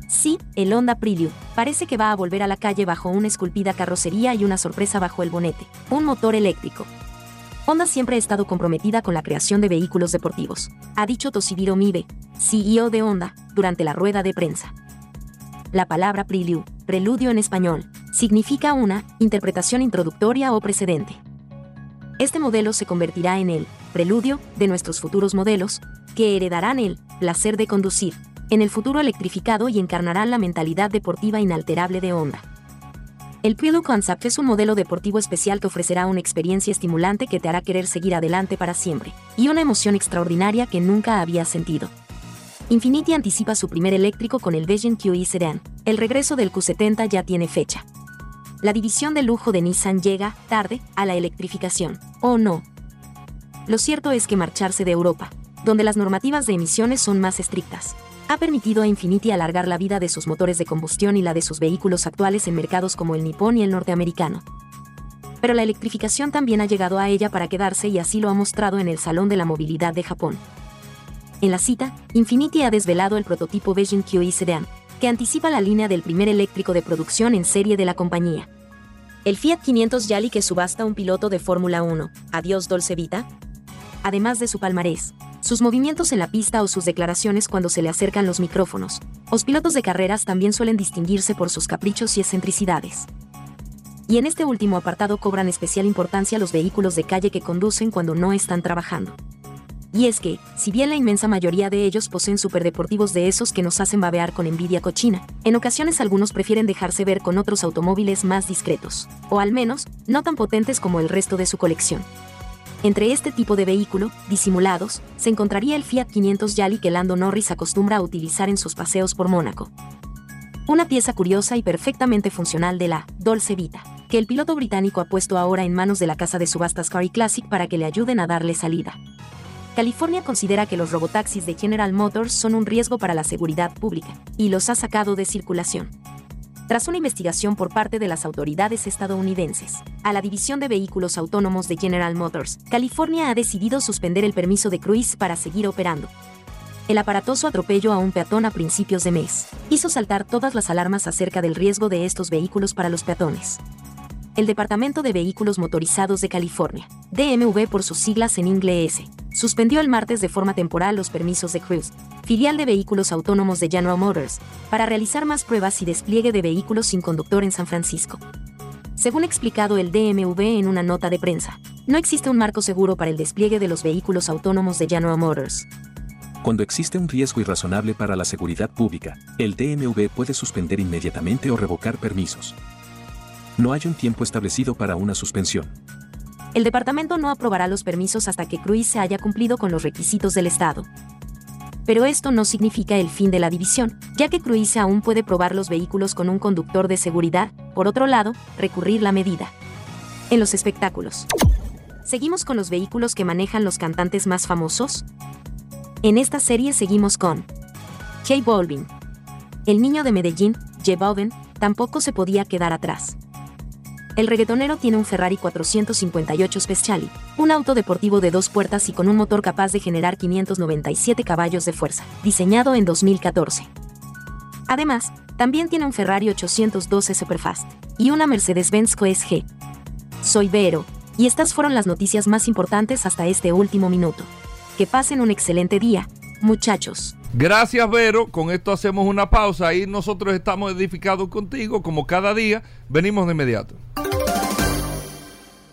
Sí, el Honda Prelude. Parece que va a volver a la calle bajo una esculpida carrocería y una sorpresa bajo el bonete, un motor eléctrico. Honda siempre ha estado comprometida con la creación de vehículos deportivos, ha dicho Toshihiro Mibe, CEO de Honda, durante la rueda de prensa. La palabra prelude, preludio en español, significa una interpretación introductoria o precedente. Este modelo se convertirá en el preludio de nuestros futuros modelos, que heredarán el placer de conducir, en el futuro electrificado y encarnarán la mentalidad deportiva inalterable de Honda. El Prelude Concept es un modelo deportivo especial que ofrecerá una experiencia estimulante que te hará querer seguir adelante para siempre, y una emoción extraordinaria que nunca habías sentido. Infiniti anticipa su primer eléctrico con el Vision QE Sedan. El regreso del Q70 ya tiene fecha. La división de lujo de Nissan llega, tarde, a la electrificación. ¿O no? Lo cierto es que marcharse de Europa, donde las normativas de emisiones son más estrictas, ha permitido a Infiniti alargar la vida de sus motores de combustión y la de sus vehículos actuales en mercados como el nipón y el norteamericano. Pero la electrificación también ha llegado a ella para quedarse y así lo ha mostrado en el Salón de la Movilidad de Japón. En la cita, Infiniti ha desvelado el prototipo Vision QE Sedan, que anticipa la línea del primer eléctrico de producción en serie de la compañía. El Fiat 500 Yali que subasta un piloto de Fórmula 1, adiós Dolce Vita. Además de su palmarés, sus movimientos en la pista o sus declaraciones cuando se le acercan los micrófonos. Los pilotos de carreras también suelen distinguirse por sus caprichos y excentricidades. Y en este último apartado cobran especial importancia los vehículos de calle que conducen cuando no están trabajando. Y es que, si bien la inmensa mayoría de ellos poseen superdeportivos de esos que nos hacen babear con envidia cochina, en ocasiones algunos prefieren dejarse ver con otros automóviles más discretos, o al menos, no tan potentes como el resto de su colección. Entre este tipo de vehículo, disimulados, se encontraría el Fiat 500 Yali que Lando Norris acostumbra a utilizar en sus paseos por Mónaco. Una pieza curiosa y perfectamente funcional de la Dolce Vita, que el piloto británico ha puesto ahora en manos de la casa de subastas Cary Classic para que le ayuden a darle salida. California considera que los robotaxis de General Motors son un riesgo para la seguridad pública, y los ha sacado de circulación tras una investigación por parte de las autoridades estadounidenses. A la División de Vehículos Autónomos de General Motors, California ha decidido suspender el permiso de Cruise para seguir operando. El aparatoso atropello a un peatón a principios de mes hizo saltar todas las alarmas acerca del riesgo de estos vehículos para los peatones. El Departamento de Vehículos Motorizados de California, DMV por sus siglas en inglés, suspendió el martes de forma temporal los permisos de Cruise, filial de vehículos autónomos de General Motors, para realizar más pruebas y despliegue de vehículos sin conductor en San Francisco. Según explicado el DMV en una nota de prensa, no existe un marco seguro para el despliegue de los vehículos autónomos de General Motors. Cuando existe un riesgo irrazonable para la seguridad pública, el DMV puede suspender inmediatamente o revocar permisos. No hay un tiempo establecido para una suspensión el departamento no aprobará los permisos hasta que Cruise se haya cumplido con los requisitos del Estado. Pero esto no significa el fin de la división, ya que Cruise aún puede probar los vehículos con un conductor de seguridad, por otro lado, recurrir la medida. En los espectáculos. ¿Seguimos con los vehículos que manejan los cantantes más famosos? En esta serie seguimos con J Balvin. El niño de Medellín, J Balvin, tampoco se podía quedar atrás. El reggaetonero tiene un Ferrari 458 Speciali, un auto deportivo de dos puertas y con un motor capaz de generar 597 caballos de fuerza, diseñado en 2014. Además, también tiene un Ferrari 812 Superfast y una Mercedes-Benz QSG. Soy Vero, y estas fueron las noticias más importantes hasta este último minuto. Que pasen un excelente día, muchachos. Gracias, Vero. Con esto hacemos una pausa y nosotros estamos edificados contigo, como cada día. Venimos de inmediato.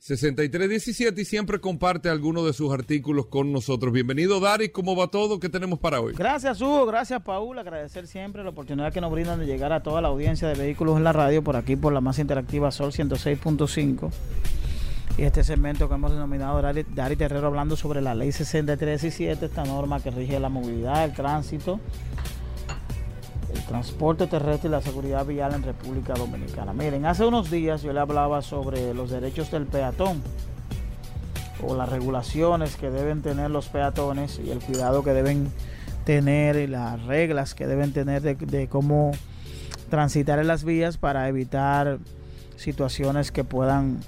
6317 y siempre comparte algunos de sus artículos con nosotros. Bienvenido, Dari. ¿Cómo va todo? ¿Qué tenemos para hoy? Gracias, Hugo. Gracias, Paul. Agradecer siempre la oportunidad que nos brindan de llegar a toda la audiencia de vehículos en la radio por aquí, por la más interactiva Sol 106.5. Y este segmento que hemos denominado Dari, Dari Terrero hablando sobre la ley 6317, esta norma que rige la movilidad, el tránsito transporte terrestre y la seguridad vial en República Dominicana. Miren, hace unos días yo le hablaba sobre los derechos del peatón o las regulaciones que deben tener los peatones y el cuidado que deben tener y las reglas que deben tener de, cómo transitar en las vías para evitar situaciones que puedan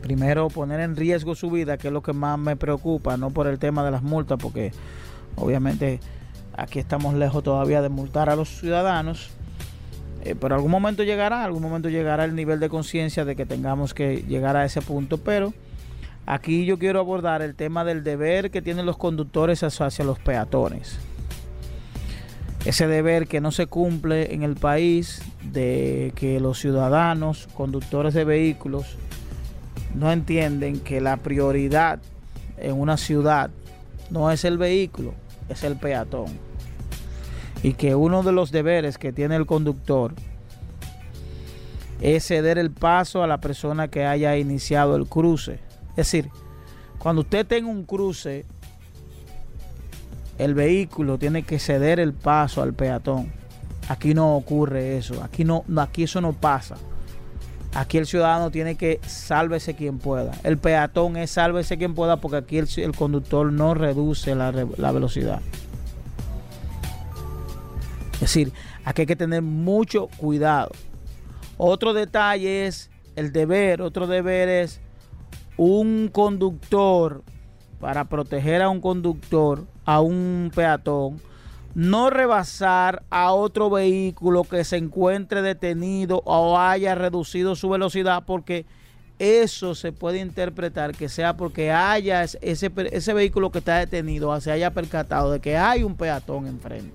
primero poner en riesgo su vida, que es lo que más me preocupa, no por el tema de las multas, porque obviamente Aquí estamos lejos todavía de multar a los ciudadanos. Eh, pero algún momento llegará, algún momento llegará el nivel de conciencia de que tengamos que llegar a ese punto. Pero aquí yo quiero abordar el tema del deber que tienen los conductores hacia los peatones. Ese deber que no se cumple en el país de que los ciudadanos, conductores de vehículos, no entienden que la prioridad en una ciudad no es el vehículo, es el peatón. Y que uno de los deberes que tiene el conductor es ceder el paso a la persona que haya iniciado el cruce. Es decir, cuando usted tenga un cruce, el vehículo tiene que ceder el paso al peatón. Aquí no ocurre eso. Aquí no, aquí eso no pasa. Aquí el ciudadano tiene que sálvese quien pueda. El peatón es sálvese quien pueda porque aquí el, conductor no reduce la, la, velocidad. Es decir, aquí hay que tener mucho cuidado. Otro detalle es el deber. Otro deber es un conductor para proteger a un conductor, a un peatón no rebasar a otro vehículo que se encuentre detenido o haya reducido su velocidad porque eso se puede interpretar que sea porque haya ese, ese vehículo que está detenido se haya percatado de que hay un peatón enfrente.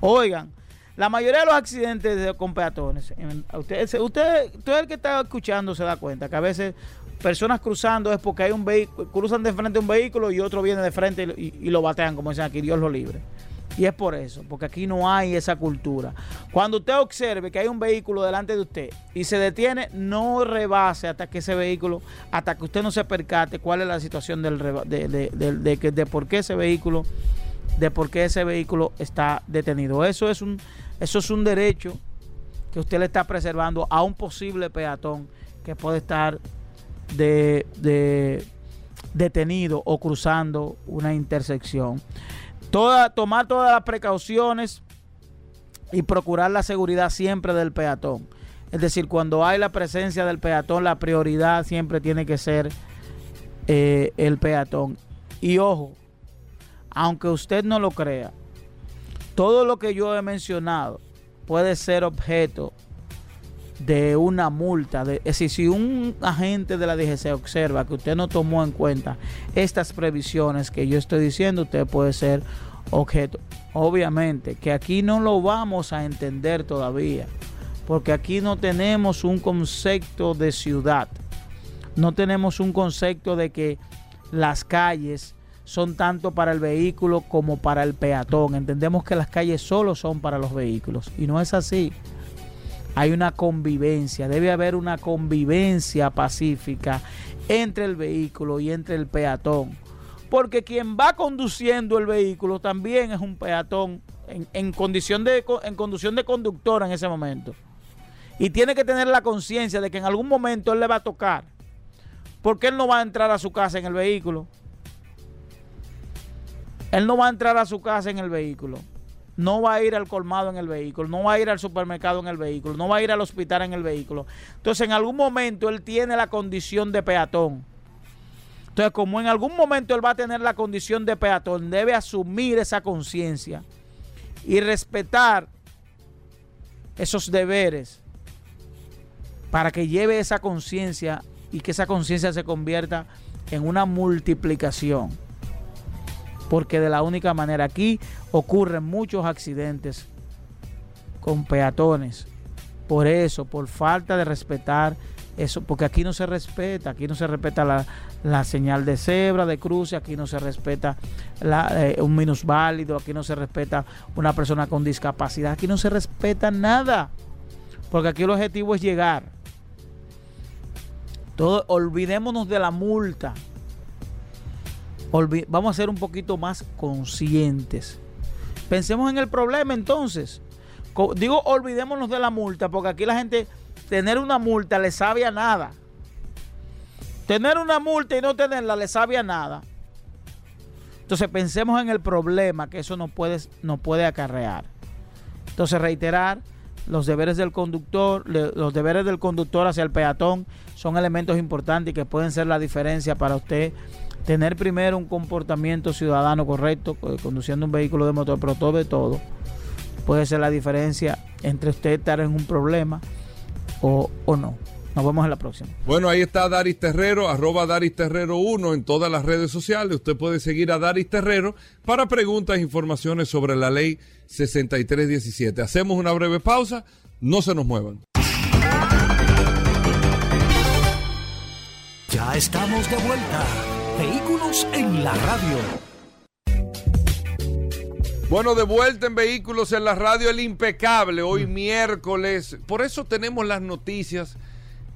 Oigan, la mayoría de los accidentes con peatones, usted, usted, todo el que está escuchando se da cuenta que a veces personas cruzando es porque hay un vehículo, cruzan de frente un vehículo y otro viene de frente y, y lo batean, como dicen aquí, Dios lo libre. Y es por eso, porque aquí no hay esa cultura. Cuando usted observe que hay un vehículo delante de usted y se detiene, no rebase hasta que ese vehículo, hasta que usted no se percate cuál es la situación de, de, de, por qué ese vehículo, de por qué ese vehículo está detenido. Eso es un, eso es un derecho que usted le está preservando a un posible peatón que puede estar de, detenido o cruzando una intersección tomar todas las precauciones y procurar la seguridad siempre del peatón. Es decir, cuando hay la presencia del peatón, la prioridad siempre tiene que ser eh, el peatón. Y ojo, aunque usted no lo crea, todo lo que yo he mencionado puede ser objeto de una multa. es decir, si un agente de la DGC observa que usted no tomó en cuenta estas previsiones que yo estoy diciendo, usted puede ser objeto. Obviamente que aquí no lo vamos a entender todavía, porque aquí no tenemos un concepto de ciudad, no tenemos un concepto de que las calles son tanto para el vehículo como para el peatón. Entendemos que las calles solo son para los vehículos y no es así hay una convivencia, debe haber una convivencia pacífica entre el vehículo y entre el peatón. Porque quien va conduciendo el vehículo también es un peatón en, condición, de, en conducción de conductor en ese momento. Y tiene que tener la conciencia de que en algún momento él le va a tocar. Porque él no va a entrar a su casa en el vehículo. Él no va a entrar a su casa en el vehículo. No va a ir al colmado en el vehículo. No va a ir al supermercado en el vehículo. No va a ir al hospital en el vehículo. Entonces, en algún momento él tiene la condición de peatón. Entonces, como en algún momento él va a tener la condición de peatón, debe asumir esa conciencia y respetar esos deberes para que lleve esa conciencia y que esa conciencia se convierta en una multiplicación. Porque de la única manera aquí ocurren muchos accidentes con peatones. Por eso, por falta de respetar eso, porque aquí no se respeta, aquí no se respeta la, la señal de cebra, de cruce, aquí no se respeta la, eh, un minusválido, aquí no se respeta una persona con discapacidad, aquí no se respeta nada, porque aquí el objetivo es llegar. Todo, olvidémonos de la multa. Vamos a ser un poquito más conscientes. Pensemos en el problema entonces. Digo, olvidémonos de la multa, porque aquí la gente, tener una multa le sabe a nada. Tener una multa y no tenerla le sabe a nada. Entonces pensemos en el problema que eso nos puede, puede acarrear. Entonces reiterar, los deberes del conductor, los deberes del conductor hacia el peatón son elementos importantes que pueden ser la diferencia para usted tener primero un comportamiento ciudadano correcto, conduciendo un vehículo de motor, pero todo de todo puede ser la diferencia entre usted estar en un problema o, o no. Nos vemos en la próxima. Bueno, ahí está Daris Terrero, arroba Daris Terrero 1 en todas las redes sociales. Usted puede seguir a Daris Terrero para preguntas e informaciones sobre la ley 6317. Hacemos una breve pausa, no se nos muevan. Ya estamos de vuelta. Vehículos en la radio. Bueno, de vuelta en Vehículos en la radio, el impecable, hoy miércoles. Por eso tenemos las noticias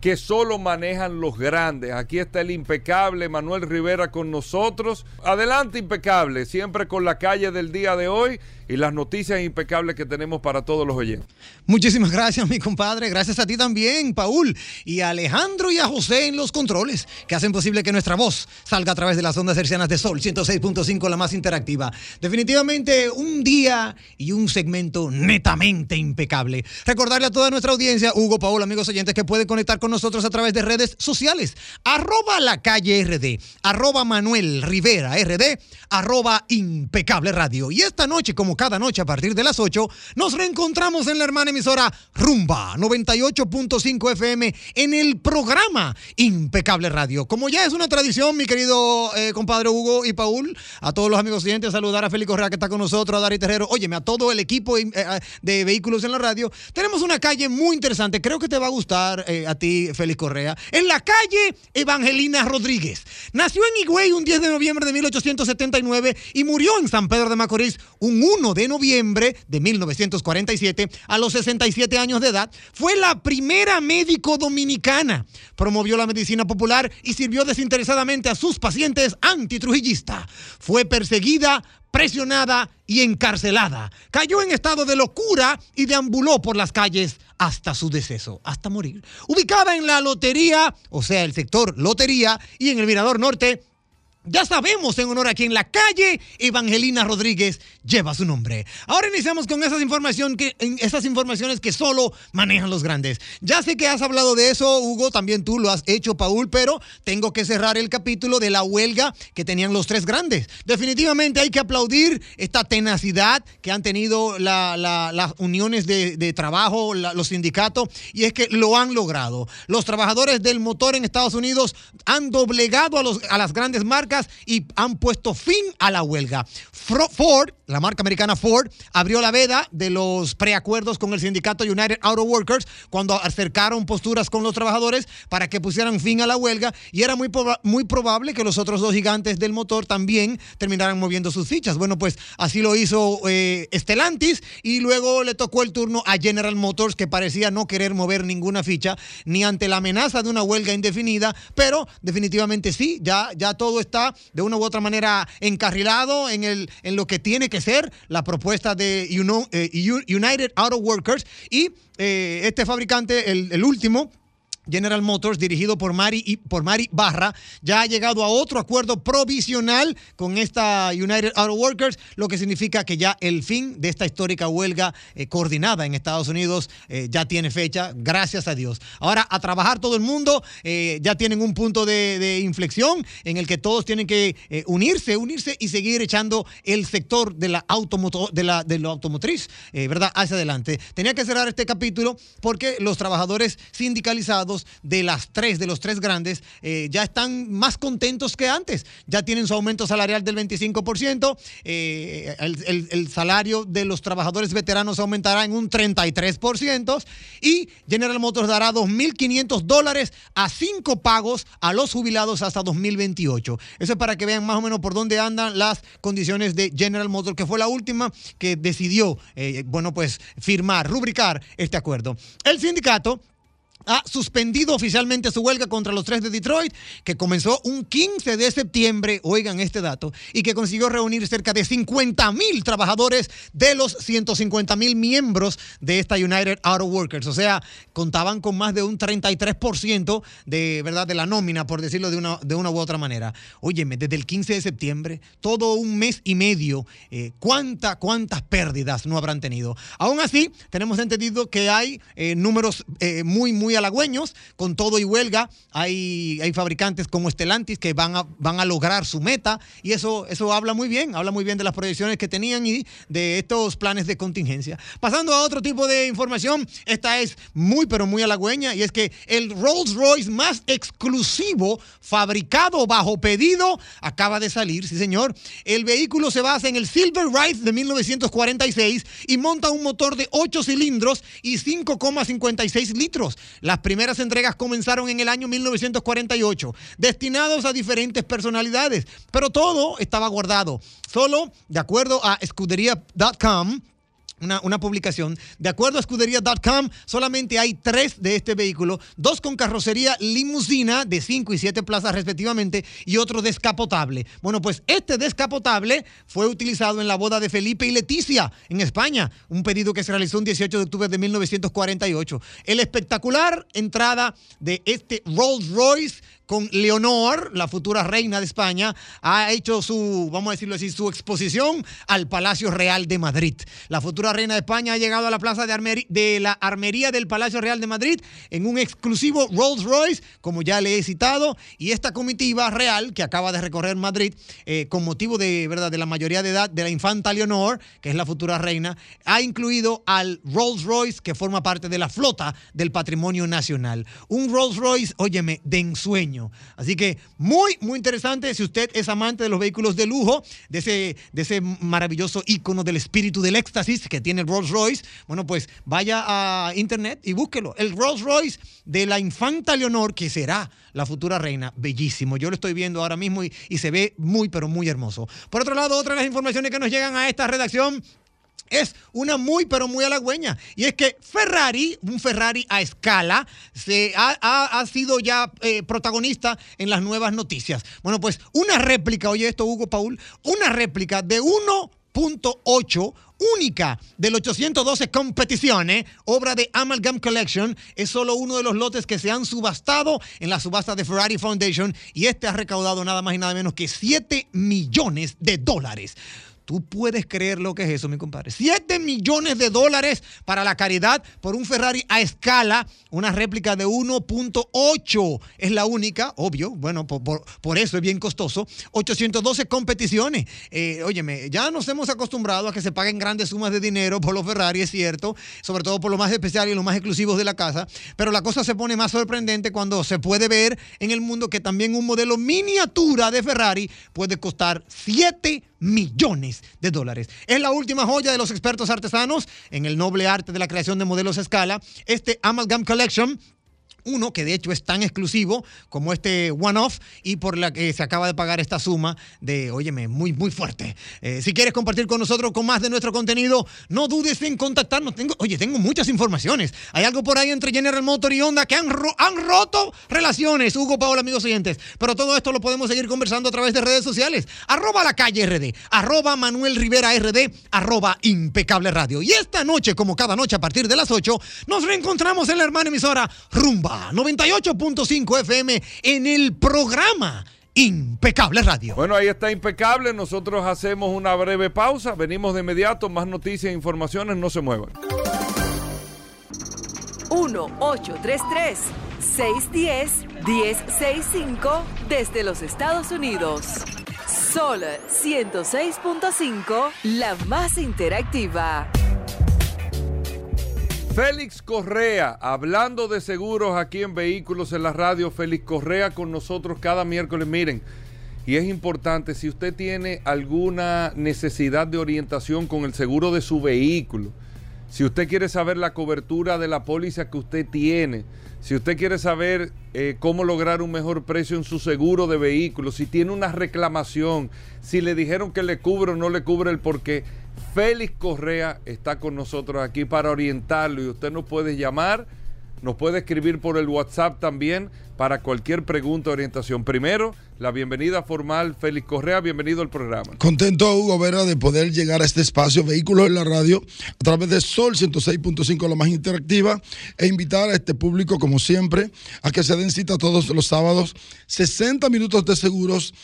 que solo manejan los grandes. Aquí está el impecable Manuel Rivera con nosotros. Adelante, impecable, siempre con la calle del día de hoy y las noticias impecables que tenemos para todos los oyentes. Muchísimas gracias, mi compadre. Gracias a ti también, Paul, y a Alejandro y a José en los controles, que hacen posible que nuestra voz salga a través de las ondas hercianas de Sol 106.5, la más interactiva. Definitivamente un día y un segmento netamente impecable. Recordarle a toda nuestra audiencia, Hugo, Paul, amigos oyentes, que pueden conectar con nosotros a través de redes sociales. Arroba la calle RD, arroba Manuel Rivera RD, arroba impecable radio. Y esta noche, como cada noche a partir de las 8, nos reencontramos en la hermana emisora Rumba 98.5 FM en el programa Impecable Radio. Como ya es una tradición, mi querido eh, compadre Hugo y Paul, a todos los amigos oyentes, saludar a Félix Correa que está con nosotros, a Dari Terrero, óyeme, a todo el equipo eh, de vehículos en la radio. Tenemos una calle muy interesante, creo que te va a gustar eh, a ti, Félix Correa, en la calle Evangelina Rodríguez. Nació en Higüey un 10 de noviembre de 1879 y murió en San Pedro de Macorís un 1 de noviembre de 1947, a los 67 años de edad, fue la primera médico dominicana. Promovió la medicina popular y sirvió desinteresadamente a sus pacientes antitrujillistas. Fue perseguida, presionada y encarcelada. Cayó en estado de locura y deambuló por las calles hasta su deceso, hasta morir. Ubicada en la lotería, o sea, el sector lotería, y en el Mirador Norte, ya sabemos en honor a quien la calle Evangelina Rodríguez lleva su nombre. Ahora iniciamos con esas, informaciones que solo manejan los grandes. Ya sé que has hablado de eso, Hugo, también tú lo has hecho, Paul, pero tengo que cerrar el capítulo de la huelga que tenían los tres grandes. Definitivamente hay que aplaudir esta tenacidad que han tenido las uniones de, trabajo, los sindicatos, y es que lo han logrado. Los trabajadores del motor en Estados Unidos han doblegado a las grandes marcas y han puesto fin a la huelga. Ford, la marca americana Ford, abrió la veda de los preacuerdos con el sindicato United Auto Workers cuando acercaron posturas con los trabajadores para que pusieran fin a la huelga y era muy, muy probable que los otros dos gigantes del motor también terminaran moviendo sus fichas. Bueno, pues así lo hizo eh, Stellantis y luego le tocó el turno a General Motors que parecía no querer mover ninguna ficha ni ante la amenaza de una huelga indefinida, pero definitivamente sí, ya, ya todo está de una u otra manera encarrilado en, el, en lo que tiene que ser la propuesta de eh, United Auto Workers. Y eh, este fabricante, el último, General Motors, dirigido por Mari, y por Mari Barra, ya ha llegado a otro acuerdo provisional con esta United Auto Workers, lo que significa que ya el fin de esta histórica huelga eh, coordinada en Estados Unidos eh, ya tiene fecha, gracias a Dios. Ahora, a trabajar todo el mundo, eh, ya tienen un punto de, inflexión en el que todos tienen que unirse, unirse y seguir echando el sector de la, automoto, de la, de la automotriz, ¿verdad?, hacia adelante. Tenía que cerrar este capítulo porque los trabajadores sindicalizados de las tres, de los tres grandes, eh, ya están más contentos que antes. Ya tienen su aumento salarial del 25%. Eh, el, salario de los trabajadores veteranos aumentará en un 33%. Y General Motors dará 2.500 dólares a cinco pagos a los jubilados hasta 2028. Eso es para que vean más o menos por dónde andan las condiciones de General Motors, que fue la última que decidió, eh, bueno, pues firmar, rubricar este acuerdo. El sindicato ha suspendido oficialmente su huelga contra los tres de Detroit, que comenzó un 15 de septiembre, oigan este dato, y que consiguió reunir cerca de 50 mil trabajadores de los 150 mil miembros de esta United Auto Workers. O sea, contaban con más de un 33% de, ¿verdad? de la nómina, por decirlo de una, de una u otra manera. Óyeme, desde el 15 de septiembre, todo un mes y medio, eh, ¿cuántas pérdidas no habrán tenido? Aún así, tenemos entendido que hay eh, números eh, muy, muy halagüeños, con todo y huelga. Hay, hay fabricantes como Estelantis que van a, van a lograr su meta y eso, eso habla muy bien, habla muy bien de las proyecciones que tenían y de estos planes de contingencia. Pasando a otro tipo de información, esta es muy pero muy halagüeña y es que el Rolls Royce más exclusivo fabricado bajo pedido acaba de salir, sí señor. El vehículo se basa en el Silver Ride de 1946 y monta un motor de 8 cilindros y 5,56 litros. Las primeras entregas comenzaron en el año 1948, destinados a diferentes personalidades, pero todo estaba guardado. Solo, de acuerdo a escudería.com, una, publicación. De acuerdo a escudería.com, solamente hay tres de este vehículo, dos con carrocería limusina de 5 y 7 plazas respectivamente y otro descapotable. Bueno, pues este descapotable fue utilizado en la boda de Felipe y Leticia en España, un pedido que se realizó el 18 de octubre de 1948. El espectacular entrada de este Rolls Royce con Leonor, la futura reina de España, ha hecho su, vamos a decirlo así, su exposición al Palacio Real de Madrid. La futura reina de España ha llegado a la plaza de, la Armería del Palacio Real de Madrid en un exclusivo Rolls Royce, como ya le he citado, y esta comitiva real que acaba de recorrer Madrid eh, con motivo de, ¿verdad? de la mayoría de edad de la infanta Leonor, que es la futura reina, ha incluido al Rolls Royce que forma parte de la flota del patrimonio nacional. Un Rolls Royce, óyeme, de ensueño Así que muy, muy interesante. Si usted es amante de los vehículos de lujo, de ese, de ese maravilloso icono del espíritu del éxtasis que tiene el Rolls Royce, bueno, pues vaya a internet y búsquelo. El Rolls Royce de la infanta Leonor, que será la futura reina, bellísimo. Yo lo estoy viendo ahora mismo y, y se ve muy, pero muy hermoso. Por otro lado, otra de las informaciones que nos llegan a esta redacción es una muy, pero muy halagüeña. Y es que Ferrari, un Ferrari a escala, se ha, sido ya eh, protagonista en las nuevas noticias. Bueno, pues una réplica, oye esto, Hugo Paul, una réplica de 1.8 única del 812 competiciones, obra de Amalgam Collection, es solo uno de los lotes que se han subastado en la subasta de Ferrari Foundation y este ha recaudado nada más y nada menos que 7 millones de dólares. Tú puedes creer lo que es eso, mi compadre. 7 millones de dólares para la caridad por un Ferrari a escala, una réplica de 1.8. Es la única, obvio, bueno, por, eso es bien costoso. 812 competiciones. Eh, óyeme, ya nos hemos acostumbrado a que se paguen grandes sumas de dinero por los Ferrari, es cierto, sobre todo por lo más especial y los más exclusivos de la casa, pero la cosa se pone más sorprendente cuando se puede ver en el mundo que también un modelo miniatura de Ferrari puede costar 7 millones de dólares. Es la última joya de los expertos artesanos en el noble arte de la creación de modelos a escala. Este Amalgam Collection uno que de hecho es tan exclusivo como este one-off y por la que se acaba de pagar esta suma de, óyeme, muy, muy fuerte. Eh, si quieres compartir con nosotros con más de nuestro contenido, no dudes en contactarnos. Tengo, oye, tengo muchas informaciones. Hay algo por ahí entre General Motor y Honda que han, han roto relaciones, Hugo Paola, amigos oyentes. Pero todo esto lo podemos seguir conversando a través de redes sociales. Arroba la calle RD, arroba Manuel Rivera RD, arroba impecable radio. Y esta noche, como cada noche a partir de las 8, nos reencontramos en la hermana emisora Rumba 98.5 FM en el programa Impecable Radio. Bueno, ahí está Impecable. Nosotros hacemos una breve pausa. Venimos de inmediato. Más noticias e informaciones. No se muevan. 1-833-610-1065 desde los Estados Unidos. Sol 106.5, la más interactiva. Félix Correa, hablando de seguros aquí en Vehículos en la Radio, Félix Correa con nosotros cada miércoles. Miren, y es importante, si usted tiene alguna necesidad de orientación con el seguro de su vehículo, si usted quiere saber la cobertura de la póliza que usted tiene, si usted quiere saber eh, cómo lograr un mejor precio en su seguro de vehículo, si tiene una reclamación, si le dijeron que le cubre o no le cubre el porqué, Félix Correa está con nosotros aquí para orientarlo y usted nos puede llamar, nos puede escribir por el WhatsApp también para cualquier pregunta o orientación. Primero, la bienvenida formal, Félix Correa, bienvenido al programa. Contento, Hugo Vera, de poder llegar a este espacio, Vehículos en la Radio, a través de Sol 106.5, la más interactiva, e invitar a este público, como siempre, a que se den cita todos los sábados, 60 minutos de seguros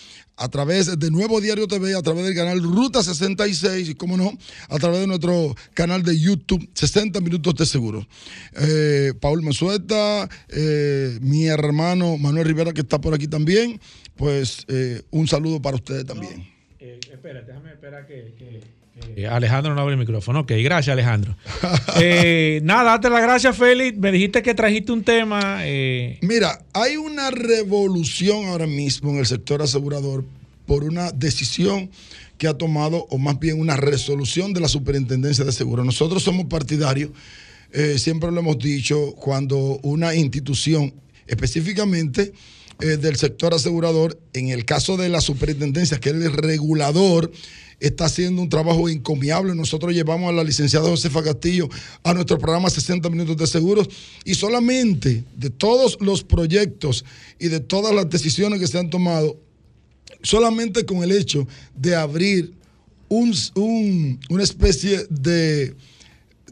a través de Nuevo Diario TV, a través del canal Ruta 66 y, como no, a través de nuestro canal de YouTube, 60 Minutos de Seguro. Eh, Paul Mensueta, eh, mi hermano Manuel Rivera, que está por aquí también, pues eh, un saludo para ustedes también. espera, déjame esperar que... Alejandro no abre el micrófono. Ok, gracias Alejandro. nada, date las gracias Félix. Me dijiste que trajiste un tema. Mira, hay una revolución ahora mismo en el sector asegurador por una decisión que ha tomado, o más bien una resolución de la Superintendencia de Seguros. Nosotros somos partidarios, eh, siempre lo hemos dicho, cuando una institución, específicamente eh, del sector asegurador, en el caso de la Superintendencia, que es el regulador, está haciendo un trabajo encomiable. Nosotros llevamos a la licenciada Josefa Castillo a nuestro programa 60 Minutos de Seguros y solamente de todos los proyectos y de todas las decisiones que se han tomado, solamente con el hecho de abrir una especie de,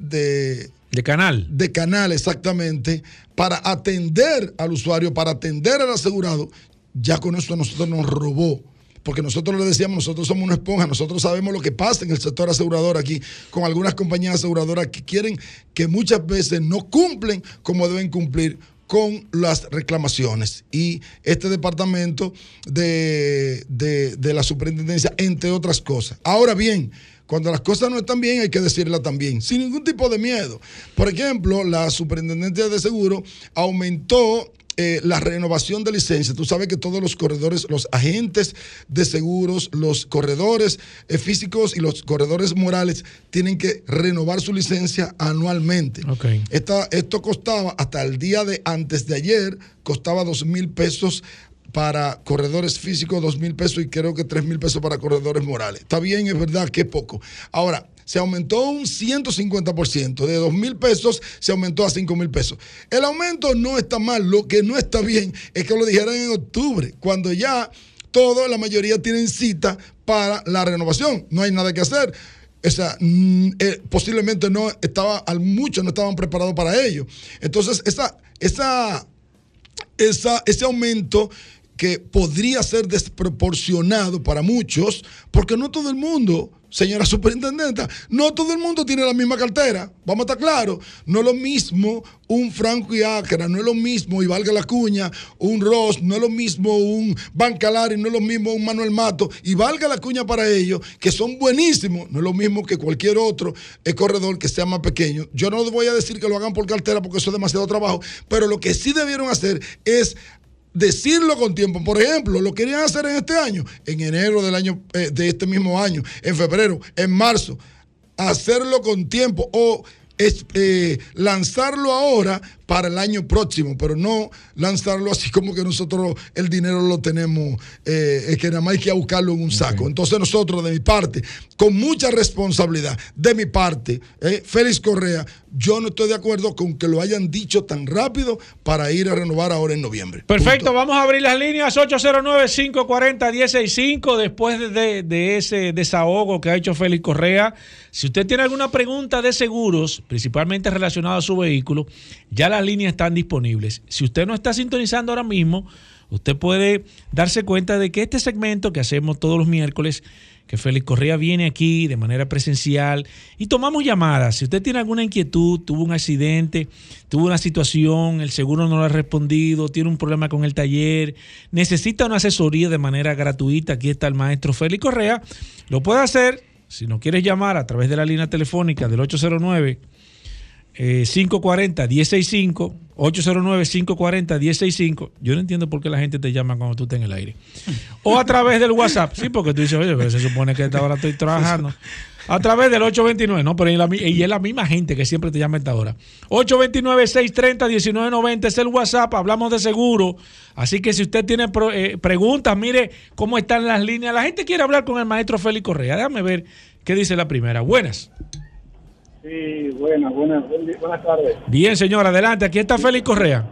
de, de canal. De canal, exactamente, para atender al usuario, para atender al asegurado, ya con eso nosotros nos robó. Porque nosotros le decíamos, nosotros somos una esponja, nosotros sabemos lo que pasa en el sector asegurador aquí, con algunas compañías aseguradoras que quieren que muchas veces no cumplen como deben cumplir con las reclamaciones. Y este departamento de, la superintendencia, entre otras cosas. Ahora bien, cuando las cosas no están bien, hay que decirlas también, sin ningún tipo de miedo. Por ejemplo, la superintendencia de seguro aumentó eh, la renovación de licencia. Tú sabes que todos los corredores, los agentes de seguros, los corredores eh, físicos y los corredores morales tienen que renovar su licencia anualmente. esto costaba hasta el día de antes de ayer, costaba dos mil pesos para corredores físicos, dos mil pesos y creo que tres mil pesos para corredores morales. Está bien, es verdad que poco. Ahora, se aumentó un 150%. De 2 mil pesos se aumentó a 5 mil pesos. El aumento no está mal. Lo que no está bien es que lo dijeran en octubre, cuando ya todos, la mayoría tienen cita para la renovación. No hay nada que hacer. O sea, mm, eh, posiblemente no estaba, muchos no estaban preparados para ello. Entonces, esa, esa, esa, ese aumento que podría ser desproporcionado para muchos, porque no todo el mundo señora superintendenta, no todo el mundo tiene la misma cartera. Vamos a estar claros. No es lo mismo un Franco y Acra, no es lo mismo, y valga la cuña, un Ross, no es lo mismo un Bancalari, no es lo mismo un Manuel Mato, y valga la cuña para ellos, que son buenísimos. No es lo mismo que cualquier otro corredor que sea más pequeño. Yo no voy a decir que lo hagan por cartera porque eso es demasiado trabajo, pero lo que sí debieron hacer es decirlo con tiempo. Por ejemplo, lo querían hacer en este año, en enero del año, eh, de este mismo año, en febrero, en marzo. Hacerlo con tiempo o es eh, lanzarlo ahora para el año próximo, pero no lanzarlo así como que nosotros el dinero lo tenemos, eh, es que nada más hay que buscarlo en un saco. Entonces nosotros de mi parte, con mucha responsabilidad, de mi parte, eh, Félix Correa, yo no estoy de acuerdo con que lo hayan dicho tan rápido para ir a renovar ahora en noviembre. Perfecto, vamos a abrir las líneas 809-540-165 después de, de, ese desahogo que ha hecho Félix Correa. Si usted tiene alguna pregunta de seguros, principalmente relacionada a su vehículo, ya las líneas están disponibles. Si usted no está sintonizando ahora mismo, usted puede darse cuenta de que este segmento que hacemos todos los miércoles que Félix Correa viene aquí de manera presencial y tomamos llamadas. Si usted tiene alguna inquietud, tuvo un accidente, tuvo una situación, el seguro no lo ha respondido, tiene un problema con el taller, necesita una asesoría de manera gratuita, aquí está el maestro Félix Correa, lo puede hacer si no quieres llamar a través de la línea telefónica del 809 540-165, 809-540-165. Yo no entiendo por qué la gente te llama cuando tú estás en el aire. O a través del WhatsApp. Sí, porque tú dices, oye, pero se supone que esta hora estoy trabajando. A través del 829, no, pero y es la misma gente que siempre te llama esta hora. 829-630-1990 es el WhatsApp, hablamos de seguro. Así que si usted tiene eh, preguntas, mire cómo están las líneas. La gente quiere hablar con el maestro Félix Correa. Déjame ver qué dice la primera. Buenas. Sí, buenas, buenas, buenas tardes. Bien, señor, adelante. Aquí está Félix Correa.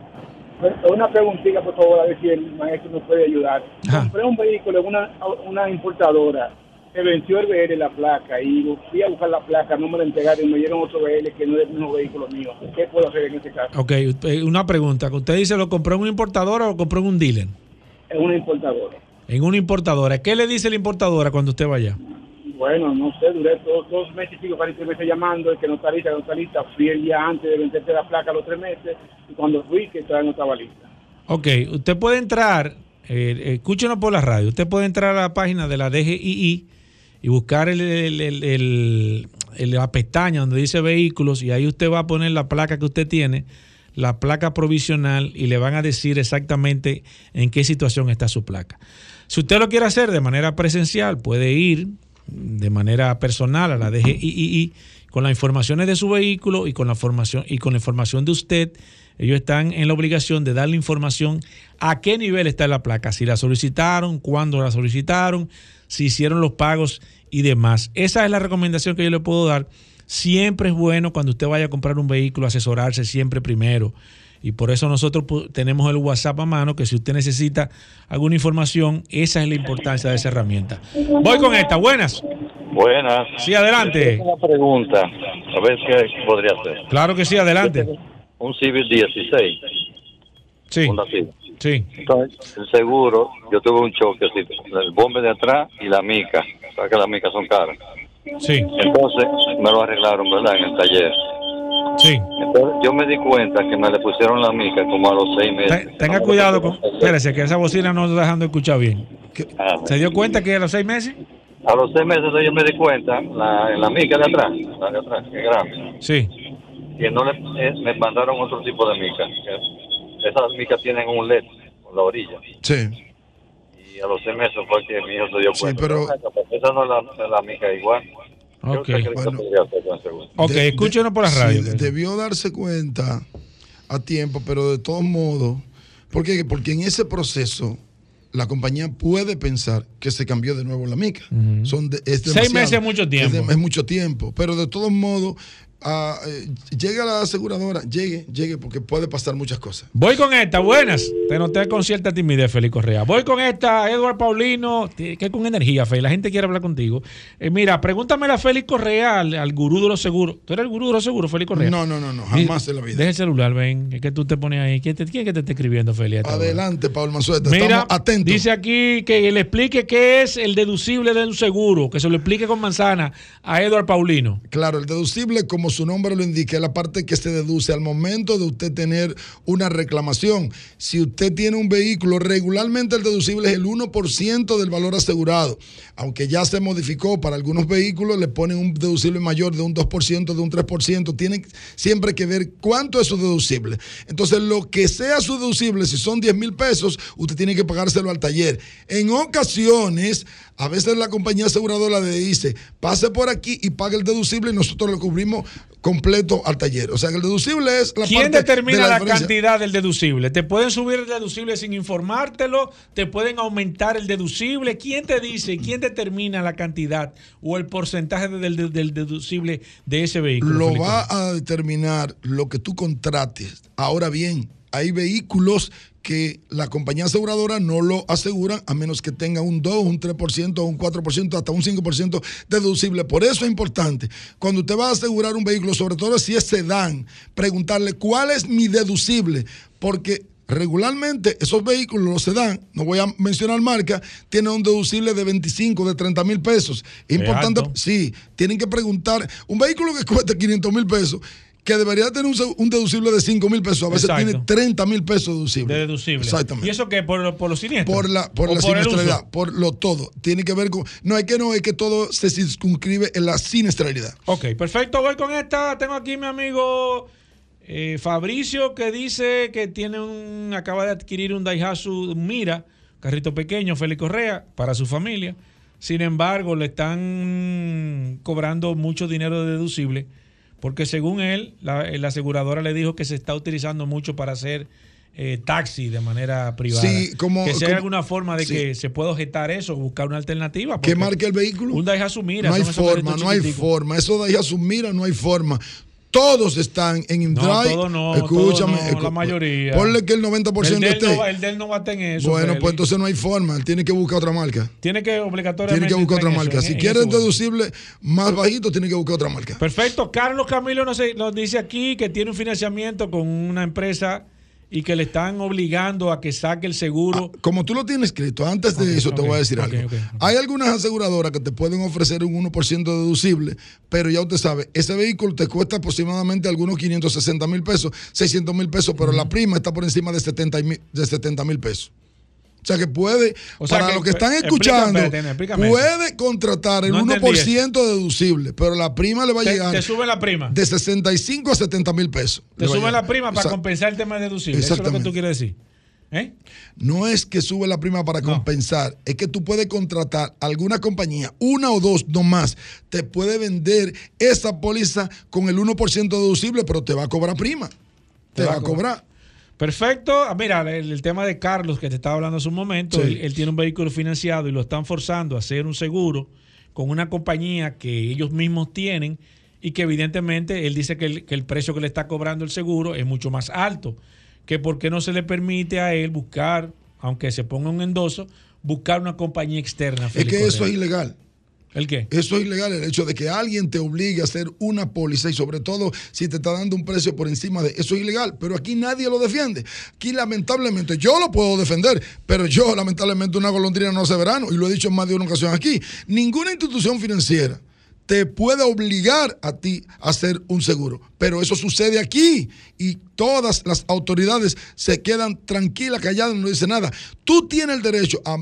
Una preguntita, por favor, a ver si el maestro nos puede ayudar. Compré un vehículo en una, una importadora. Se venció el BL la placa y fui a buscar la placa, no me la entregaron y me dieron otro BL que no es el mismo vehículo mío. ¿Qué puedo hacer en este caso? Ok, una pregunta. ¿Usted dice lo compró en una importadora o lo compró en un dealer? En una importadora. En una importadora. ¿Qué le dice la importadora cuando usted vaya? Bueno, no sé, duré dos, dos meses y pico, casi tres meses llamando, el que no está lista, no está lista. Fui el día antes de venderte la placa los tres meses y cuando fui, que todavía no estaba lista. Ok, usted puede entrar, eh, escúchenos por la radio, usted puede entrar a la página de la DGII y buscar el, la pestaña donde dice vehículos y ahí usted va a poner la placa que usted tiene, la placa provisional y le van a decir exactamente en qué situación está su placa. Si usted lo quiere hacer de manera presencial, puede ir de manera personal a la DGII con las informaciones de su vehículo y con la formación y con la información de usted. Ellos están en la obligación de darle información a qué nivel está la placa, si la solicitaron, cuándo la solicitaron, si hicieron los pagos y demás. Esa es la recomendación que yo le puedo dar. Siempre es bueno cuando usted vaya a comprar un vehículo asesorarse siempre primero y por eso nosotros tenemos el WhatsApp a mano, que si usted necesita alguna información, esa es la importancia de esa herramienta. Voy con esta, buenas. Buenas. Sí, adelante. Una pregunta, a ver qué podría hacer. Claro que sí, adelante. Un Civic 16. Sí. Sí. Entonces, el seguro, yo tuve un choque, el bombe de atrás y la mica. Sabes que las micas son caras. Sí. Entonces, me lo arreglaron, ¿verdad? En el taller. Sí. Entonces, yo me di cuenta que me le pusieron la mica como a los seis meses. Tenga cuidado con. Espérese, que esa bocina no está dejando escuchar bien. Ah, ¿Se dio cuenta que a los seis meses? A los seis meses yo me di cuenta, la, en la mica de atrás, la de atrás, que es grande. Sí. Que no le, eh, me mandaron otro tipo de mica. Esas micas tienen un LED por la orilla. Sí. Y a los seis meses fue que mi hijo se dio cuenta. Sí, pero... Esa no es la, la mica igual. Ok, okay escúchenos por la radio. debió darse cuenta a tiempo, pero de todos modos, ¿por qué? Porque en ese proceso la compañía puede pensar que se cambió de nuevo la mica. Son Seis meses es mucho tiempo. es, mucho tiempo, pero de todos modos a, eh, llegue a la aseguradora, llegue, llegue, porque puede pasar muchas cosas. Voy con esta, buenas. Te noté con cierta timidez, Félix Correa. Voy con esta, Eduardo Paulino, que con energía, Félix. La gente quiere hablar contigo. Eh, mira, pregúntame a Félix Correa, al, gurú de los seguros. ¿Tú eres el gurú de los seguros, Félix Correa? No, no, no, no jamás en la vida. Deja el celular, ven, es que tú te pones ahí. ¿Quién, es que te está escribiendo, Félix? Adelante, Paul Manzueta. Mira, Estamos Dice aquí que le explique qué es el deducible de un seguro, que se lo explique con manzana a Eduardo Paulino. Claro, el deducible, como su nombre lo indica, es la parte que se deduce al momento de usted tener una reclamación. Si usted tiene un vehículo, regularmente el deducible es el 1% del valor asegurado. Aunque ya se modificó para algunos vehículos, le ponen un deducible mayor de un 2%, de un 3%. Tiene siempre que ver cuánto es su deducible. Entonces, lo que sea su deducible, si son 10 mil pesos, usted tiene que pagárselo al taller. En ocasiones, a veces la compañía aseguradora le dice, pase por aquí y pague el deducible y nosotros lo cubrimos completo al taller. O sea que el deducible es la ¿Quién determina la, cantidad del deducible? ¿Te pueden subir el deducible sin informártelo? ¿Te pueden aumentar el deducible? ¿Quién te dice, quién determina la cantidad o el porcentaje del, del deducible de ese vehículo? Lo va a determinar lo que tú contrates. Ahora bien, hay vehículos que la compañía aseguradora no lo aseguran a menos que tenga un 2, un 3%, un 4%, hasta un 5% deducible. Por eso es importante, cuando usted va a asegurar un vehículo, sobre todo si es sedán, preguntarle cuál es mi deducible, porque regularmente esos vehículos, los sedán, no voy a mencionar marca, tienen un deducible de 25, de 30 mil pesos. Importante, sí, tienen que preguntar, un vehículo que cuesta 500 mil pesos que debería tener un, deducible de 5 mil pesos, a veces tiene 30 mil pesos deducible. De deducible. Exactamente. ¿Y eso qué? ¿Por, por los siniestros? Por la, por la siniestralidad, por lo todo. Tiene que ver con. No, es que no, es que todo se circunscribe en la siniestralidad. Ok, perfecto. Voy con esta. Tengo aquí mi amigo eh, Fabricio que dice que tiene un. acaba de adquirir un Daihatsu Mira, carrito pequeño, Félix Correa, para su familia. Sin embargo, le están cobrando mucho dinero de deducible porque según él, la, aseguradora le dijo que se está utilizando mucho para hacer eh, taxi de manera privada. Sí, como, que si hay alguna forma de que se pueda objetar eso, buscar una alternativa. ¿Qué marca el vehículo? Un Daihatsu Mira. No hay forma, no hay forma. Eso Daihatsu Mira no hay forma todos están en InDrive. No, todos no. Escúchame. la mayoría. Ponle que el 90% el esté. No, el del no va a tener eso. Bueno, pues entonces no hay forma. Él tiene que buscar otra marca. Tiene que obligatoriamente. Tiene que buscar otra marca. si quiere deducible más bajito, tiene que buscar otra marca. Perfecto. Carlos Camilo nos, nos dice aquí que tiene un financiamiento con una empresa y que le están obligando a que saque el seguro. Ah, como tú lo tienes escrito, antes de eso te voy a decir algo. Hay algunas aseguradoras que te pueden ofrecer un 1% deducible, pero ya usted sabe, ese vehículo te cuesta aproximadamente algunos 560 mil pesos, 600 mil pesos, pero la prima está por encima de 70 mil pesos. O sea que puede, para los que están escuchando, puede contratar el 1% deducible, pero la prima le va a llegar. Te sube la prima. De 65 a 70 mil pesos. Te sube la prima para compensar el tema deducible. Eso es lo que tú quieres decir. ¿Eh? No es que sube la prima para compensar, es que tú puedes contratar alguna compañía, una o dos, no más, te puede vender esa póliza con el 1% deducible, pero te va a cobrar prima. Te, va, a cobrar. Perfecto. Ah, mira, el, tema de Carlos que te estaba hablando hace un momento, él, tiene un vehículo financiado y lo están forzando a hacer un seguro con una compañía que ellos mismos tienen y que evidentemente él dice que el, precio que le está cobrando el seguro es mucho más alto, que por qué no se le permite a él buscar, aunque se ponga un endoso, buscar una compañía externa. Es que eso es ilegal. ¿El qué? Eso es ilegal, el hecho de que alguien te obligue a hacer una póliza y sobre todo si te está dando un precio por encima de eso es ilegal, pero aquí nadie lo defiende. Aquí lamentablemente yo lo puedo defender, pero yo lamentablemente una golondrina no hace verano y lo he dicho en más de una ocasión aquí. Ninguna institución financiera te puede obligar a ti a hacer un seguro. Pero eso sucede aquí y todas las autoridades se quedan tranquilas, calladas, no dicen nada. Tú tienes el derecho a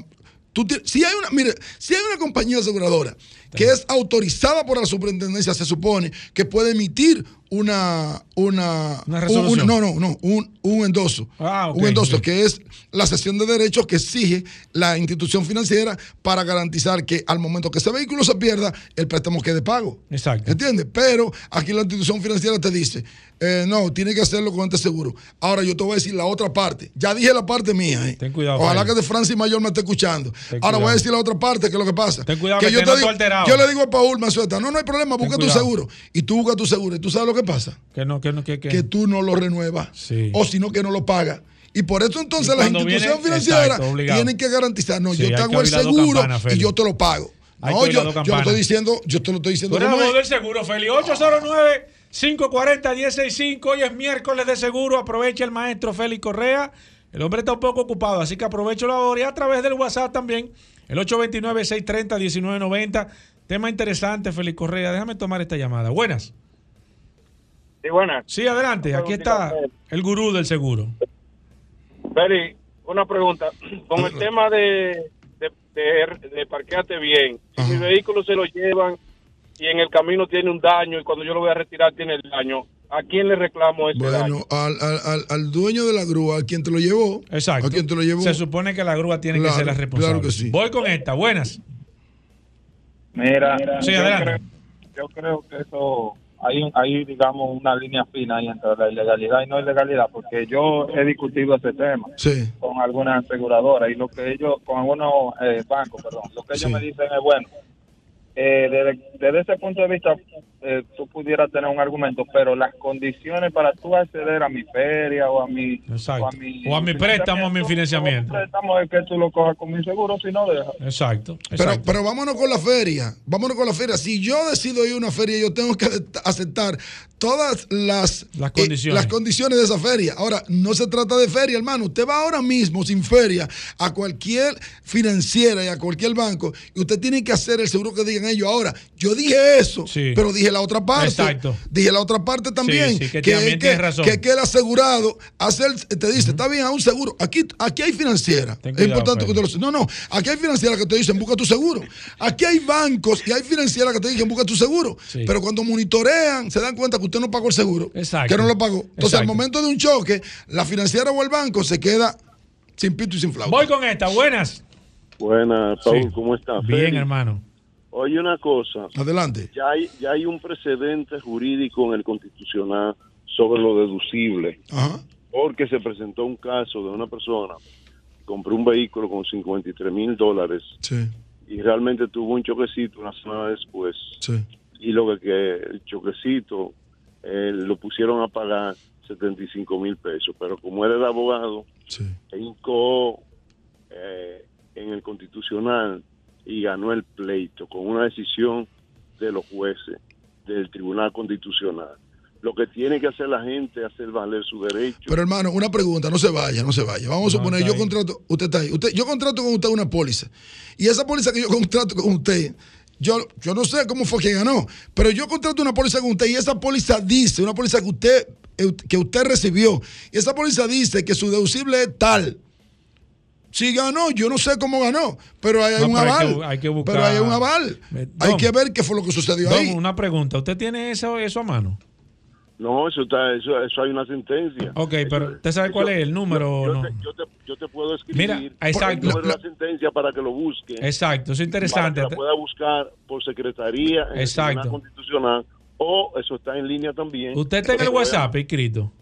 si hay una, mire, si hay una compañía aseguradora que es autorizada por la superintendencia, se supone que puede emitir una una, resolución. no, no, no, un, un endoso. Ah, un endoso que es la sesión de derechos que exige la institución financiera para garantizar que al momento que ese vehículo se pierda, el préstamo quede pago. Exacto. ¿Entiendes? Pero aquí la institución financiera te dice, eh, no, tiene que hacerlo con este seguro. Ahora yo te voy a decir la otra parte. Ya dije la parte mía. Eh. Ten cuidado. Ojalá que de Francis Mayor me esté escuchando. Ahora voy a decir la otra parte, que es lo que pasa. Ten cuidado que, yo, te digo, yo le digo a Paul Mazueta, no, no hay problema, busca tu seguro. Y tú buscas tu seguro. ¿Y tú sabes lo que pasa? Que no, que no, que, que. tú no lo renuevas. O si no, que no lo pagas. Y por eso entonces las instituciones financieras tienen que garantizar, no, yo te hago el seguro y yo te lo pago. No, yo, yo lo estoy diciendo, yo te lo estoy diciendo. Eres del seguro, Feli. 809 540 165 Hoy es miércoles de seguro. Aprovecha el maestro Félix Correa. El hombre está un poco ocupado, así que aprovecho la hora y a través del WhatsApp también. El 829-630-1990. Tema interesante, Félix Correa. Déjame tomar esta llamada. Buenas. Sí, buenas. Sí, adelante. Aquí está el gurú del seguro. Félix, una pregunta. Con el tema de, de, de, parquearte bien, si mi vehículo se lo llevan y en el camino tiene un daño y cuando yo lo voy a retirar tiene el daño, ¿a quién le reclamo ese bueno, Al, al, al, dueño de la grúa, a quien te lo llevó. Exacto. A quien te lo llevó. Se supone que la grúa tiene que ser la responsable. Claro que sí. Voy con esta. Buenas. Mira, sí, adelante. yo creo que eso hay hay, hay, digamos, una línea fina ahí entre la ilegalidad y no ilegalidad, porque yo he discutido ese tema con algunas aseguradoras y lo que ellos, con algunos eh, bancos, perdón, lo que ellos me dicen es, bueno, eh, desde, ese punto de vista, eh, tú pudieras tener un argumento, pero las condiciones para tú acceder a mi feria o a mi, o a mi, o a mi préstamo, a mi financiamiento. préstamo es que tú lo cojas con mi seguro, si no deja. Exacto, Pero, pero vámonos con la feria. Vámonos con la feria. Si yo decido ir a una feria, yo tengo que aceptar todas las, las, condiciones. las condiciones de esa feria. Ahora, no se trata de feria, hermano. Usted va ahora mismo sin feria a cualquier financiera y a cualquier banco y usted tiene que hacer el seguro que digan ellos. Ahora, yo dije eso, pero dije la otra parte. Exacto. Dije la otra parte también. que, que, que, razón. que, el asegurado hace te dice, está bien, a un seguro. Aquí, aquí hay financiera. es importante que usted lo No, no. Aquí hay financiera que te dicen, busca tu seguro. Aquí hay bancos y hay financieras que te dicen, busca tu seguro. Pero cuando monitorean, se dan cuenta que usted no pagó el seguro. Exacto. Que no lo pagó. Entonces, al momento de un choque, la financiera o el banco se queda sin pito y sin flauta. Voy con esta. Buenas. Buenas, Paul, ¿cómo estás? Bien, hermano. Oye, una cosa. Adelante. Ya hay, ya hay un precedente jurídico en el Constitucional sobre lo deducible. Ajá. Porque se presentó un caso de una persona que compró un vehículo con 53 mil dólares Sí. y realmente tuvo un choquecito una semana después. Sí. Y lo que, que el choquecito eh, lo pusieron a pagar 75 mil pesos. Pero como él era abogado, Sí. eh, en el Constitucional y ganó el pleito con una decisión de los jueces del Tribunal Constitucional. Lo que tiene que hacer la gente es hacer valer su derecho. Pero hermano, una pregunta, no se vaya, no se vaya. Vamos a No, suponer, yo ahí. contrato, usted está ahí, usted, yo contrato con usted una póliza. Y esa póliza que yo contrato con usted, yo, yo no sé cómo fue que ganó, pero yo contrato una póliza con usted y esa póliza dice, una póliza que usted, que usted recibió, y esa póliza dice que su deducible es tal. Si ganó, yo no sé cómo ganó, pero hay No, un pero hay aval. que- hay que buscar- Pero hay un aval. Hay que ver qué fue lo que sucedió Don, ahí. una pregunta. ¿Usted tiene eso, eso a mano? No, eso está, eso, eso hay una sentencia. Ok, pero ¿usted sabe cuál es el número o Yo, no? te, yo, te, yo te puedo escribir Mira, exacto. el número de la sentencia para que lo busque. Exacto, eso es interesante. Para que la pueda buscar por secretaría en Exacto. el Tribunal Constitucional o eso está en línea también. ¿Usted está en el WhatsApp escrito?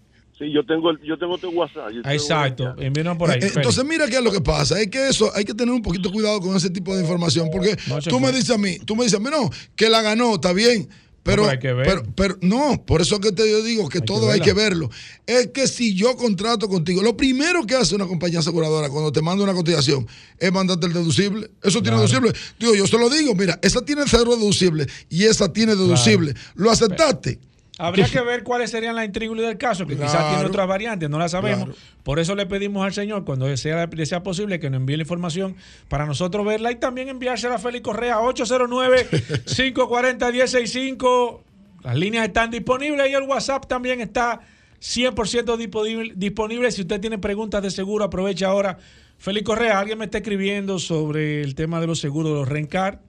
Sí, yo tengo el, yo tengo tu WhatsApp. yo tengo Exacto, envíenos por ahí. Eh, Entonces, mira qué es lo que pasa. Es que eso, hay que tener un poquito cuidado con ese tipo de información. Porque No, tú me dices a mí, tú me dices a mí, no, que la ganó, está bien. Pero, pero hay que ver. pero, pero no, por eso que te yo digo que todo hay que verlo. Es que si yo contrato contigo, lo primero que hace una compañía aseguradora cuando te manda una cotización es mandarte el deducible. Eso tiene Claro. deducible. Digo, yo se lo digo, mira, esa tiene cero deducible y esa tiene deducible. ¿Lo aceptaste? Habría que ver cuáles serían las intríngulis del caso, que quizás tiene otras variantes, no las sabemos. Claro. Por eso le pedimos al señor, cuando sea, sea posible, que nos envíe la información para nosotros verla y también enviársela a Félix Correa, 809-540-165. Las líneas están disponibles y el WhatsApp también está 100% disponible, disponible. Si usted tiene preguntas de seguro, aprovecha ahora. Félix Correa, alguien me está escribiendo sobre el tema de los seguros de los Rencar.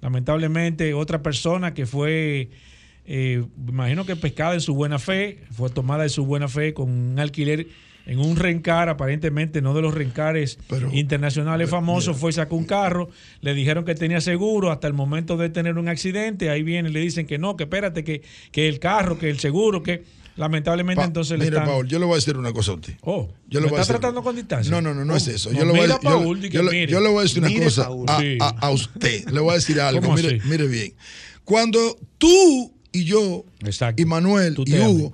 Lamentablemente, otra persona que fue, eh, me imagino que pescada en su buena fe, fue tomada en su buena fe con un alquiler en un rencar, aparentemente no de los rencares internacionales famosos, fue y sacó un carro, le dijeron que tenía seguro hasta el momento de tener un accidente, ahí viene y le dicen que no, que espérate, que, que el carro, que el seguro, que lamentablemente Pa- entonces le Mire, están... Paul, yo le voy a decir una cosa a usted. Oh, yo le ¿me voy a está decir- tratando con distancia? No, no, no, no Oh, es eso. no, Yo le voy a, yo- Paul, yo le- mire. yo le voy a decir una Mire, cosa Paul. a, Sí. a- a usted. Le voy a decir algo. ¿Cómo Mire, así? mire bien. Cuando tú y yo, y Manuel y Hugo,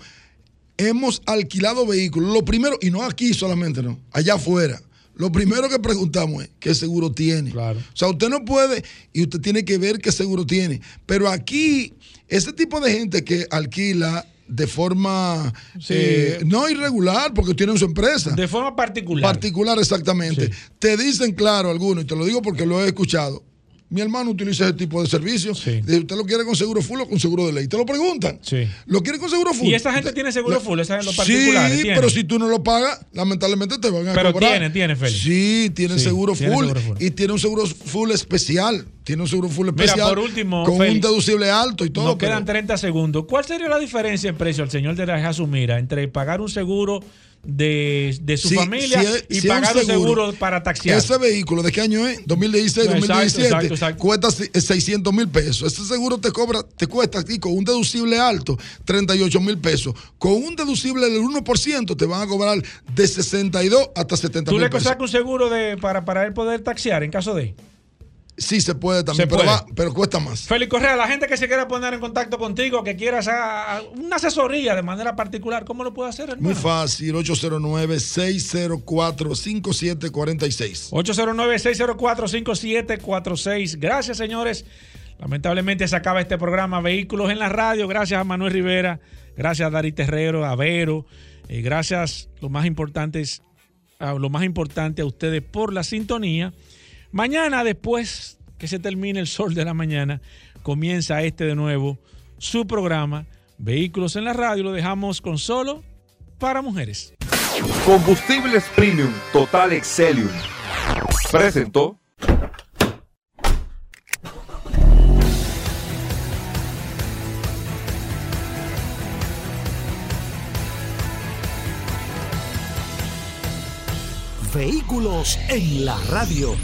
hemos alquilado vehículos, lo primero, y no aquí solamente, no, allá afuera. Lo primero que preguntamos es qué seguro tiene. O sea, usted no puede y usted tiene que ver qué seguro tiene. Pero aquí, ese tipo de gente que alquila de forma Sí. eh, no irregular, porque tienen su empresa. De forma particular. Particular, exactamente. Te dicen claro algunos, y te lo digo porque lo he escuchado. Mi hermano utiliza ese tipo de servicios. De- ¿Usted lo quiere con seguro full o con seguro de ley? Te lo preguntan. Sí. ¿Lo quiere con seguro full? Y esa gente tiene seguro La- full, esa en los particulares. Sí, tiene. pero si tú no lo pagas, lamentablemente te van a Pero cobrar. tiene, tiene, Félix. Sí, tiene Sí, seguro tiene full seguro full. y tiene un seguro full especial. tiene un seguro full especial. por último, con un deducible alto y todo. Nos quedan 30 segundos. ¿Cuál sería la diferencia en precio, al señor de la Sumira, entre pagar un seguro de, de su familia y pagar un seguro, para taxiar. Ese vehículo, ¿de qué año es? 2016, 2017. Cuesta 600 mil pesos. Ese seguro te cobra, te cuesta con un deducible alto, 38 mil pesos. Con un deducible del 1%, te van a cobrar de 62 hasta 70 mil pesos. ¿Tú le sacas un seguro de, para, para él poder taxiar en caso de? Sí, se puede también, pero, pero, cuesta más. Félix Correa, la gente que se quiera poner en contacto contigo, que quiera hacer una asesoría de manera particular, ¿cómo lo puede hacer, hermano? Muy fácil, 809-604-5746. 809-604-5746. Gracias, señores. Lamentablemente se acaba este programa Vehículos en la Radio. Gracias a Manuel Rivera, gracias a Dari Terrero, a Vero, eh, gracias, lo más importante, a, lo más importante a ustedes por la sintonía. Mañana, después que se termine el sol de la mañana, comienza este de nuevo, su programa Vehículos en la Radio. Lo dejamos con solo para mujeres. Combustibles Premium Total Excelium. Presentó. Vehículos en la radio.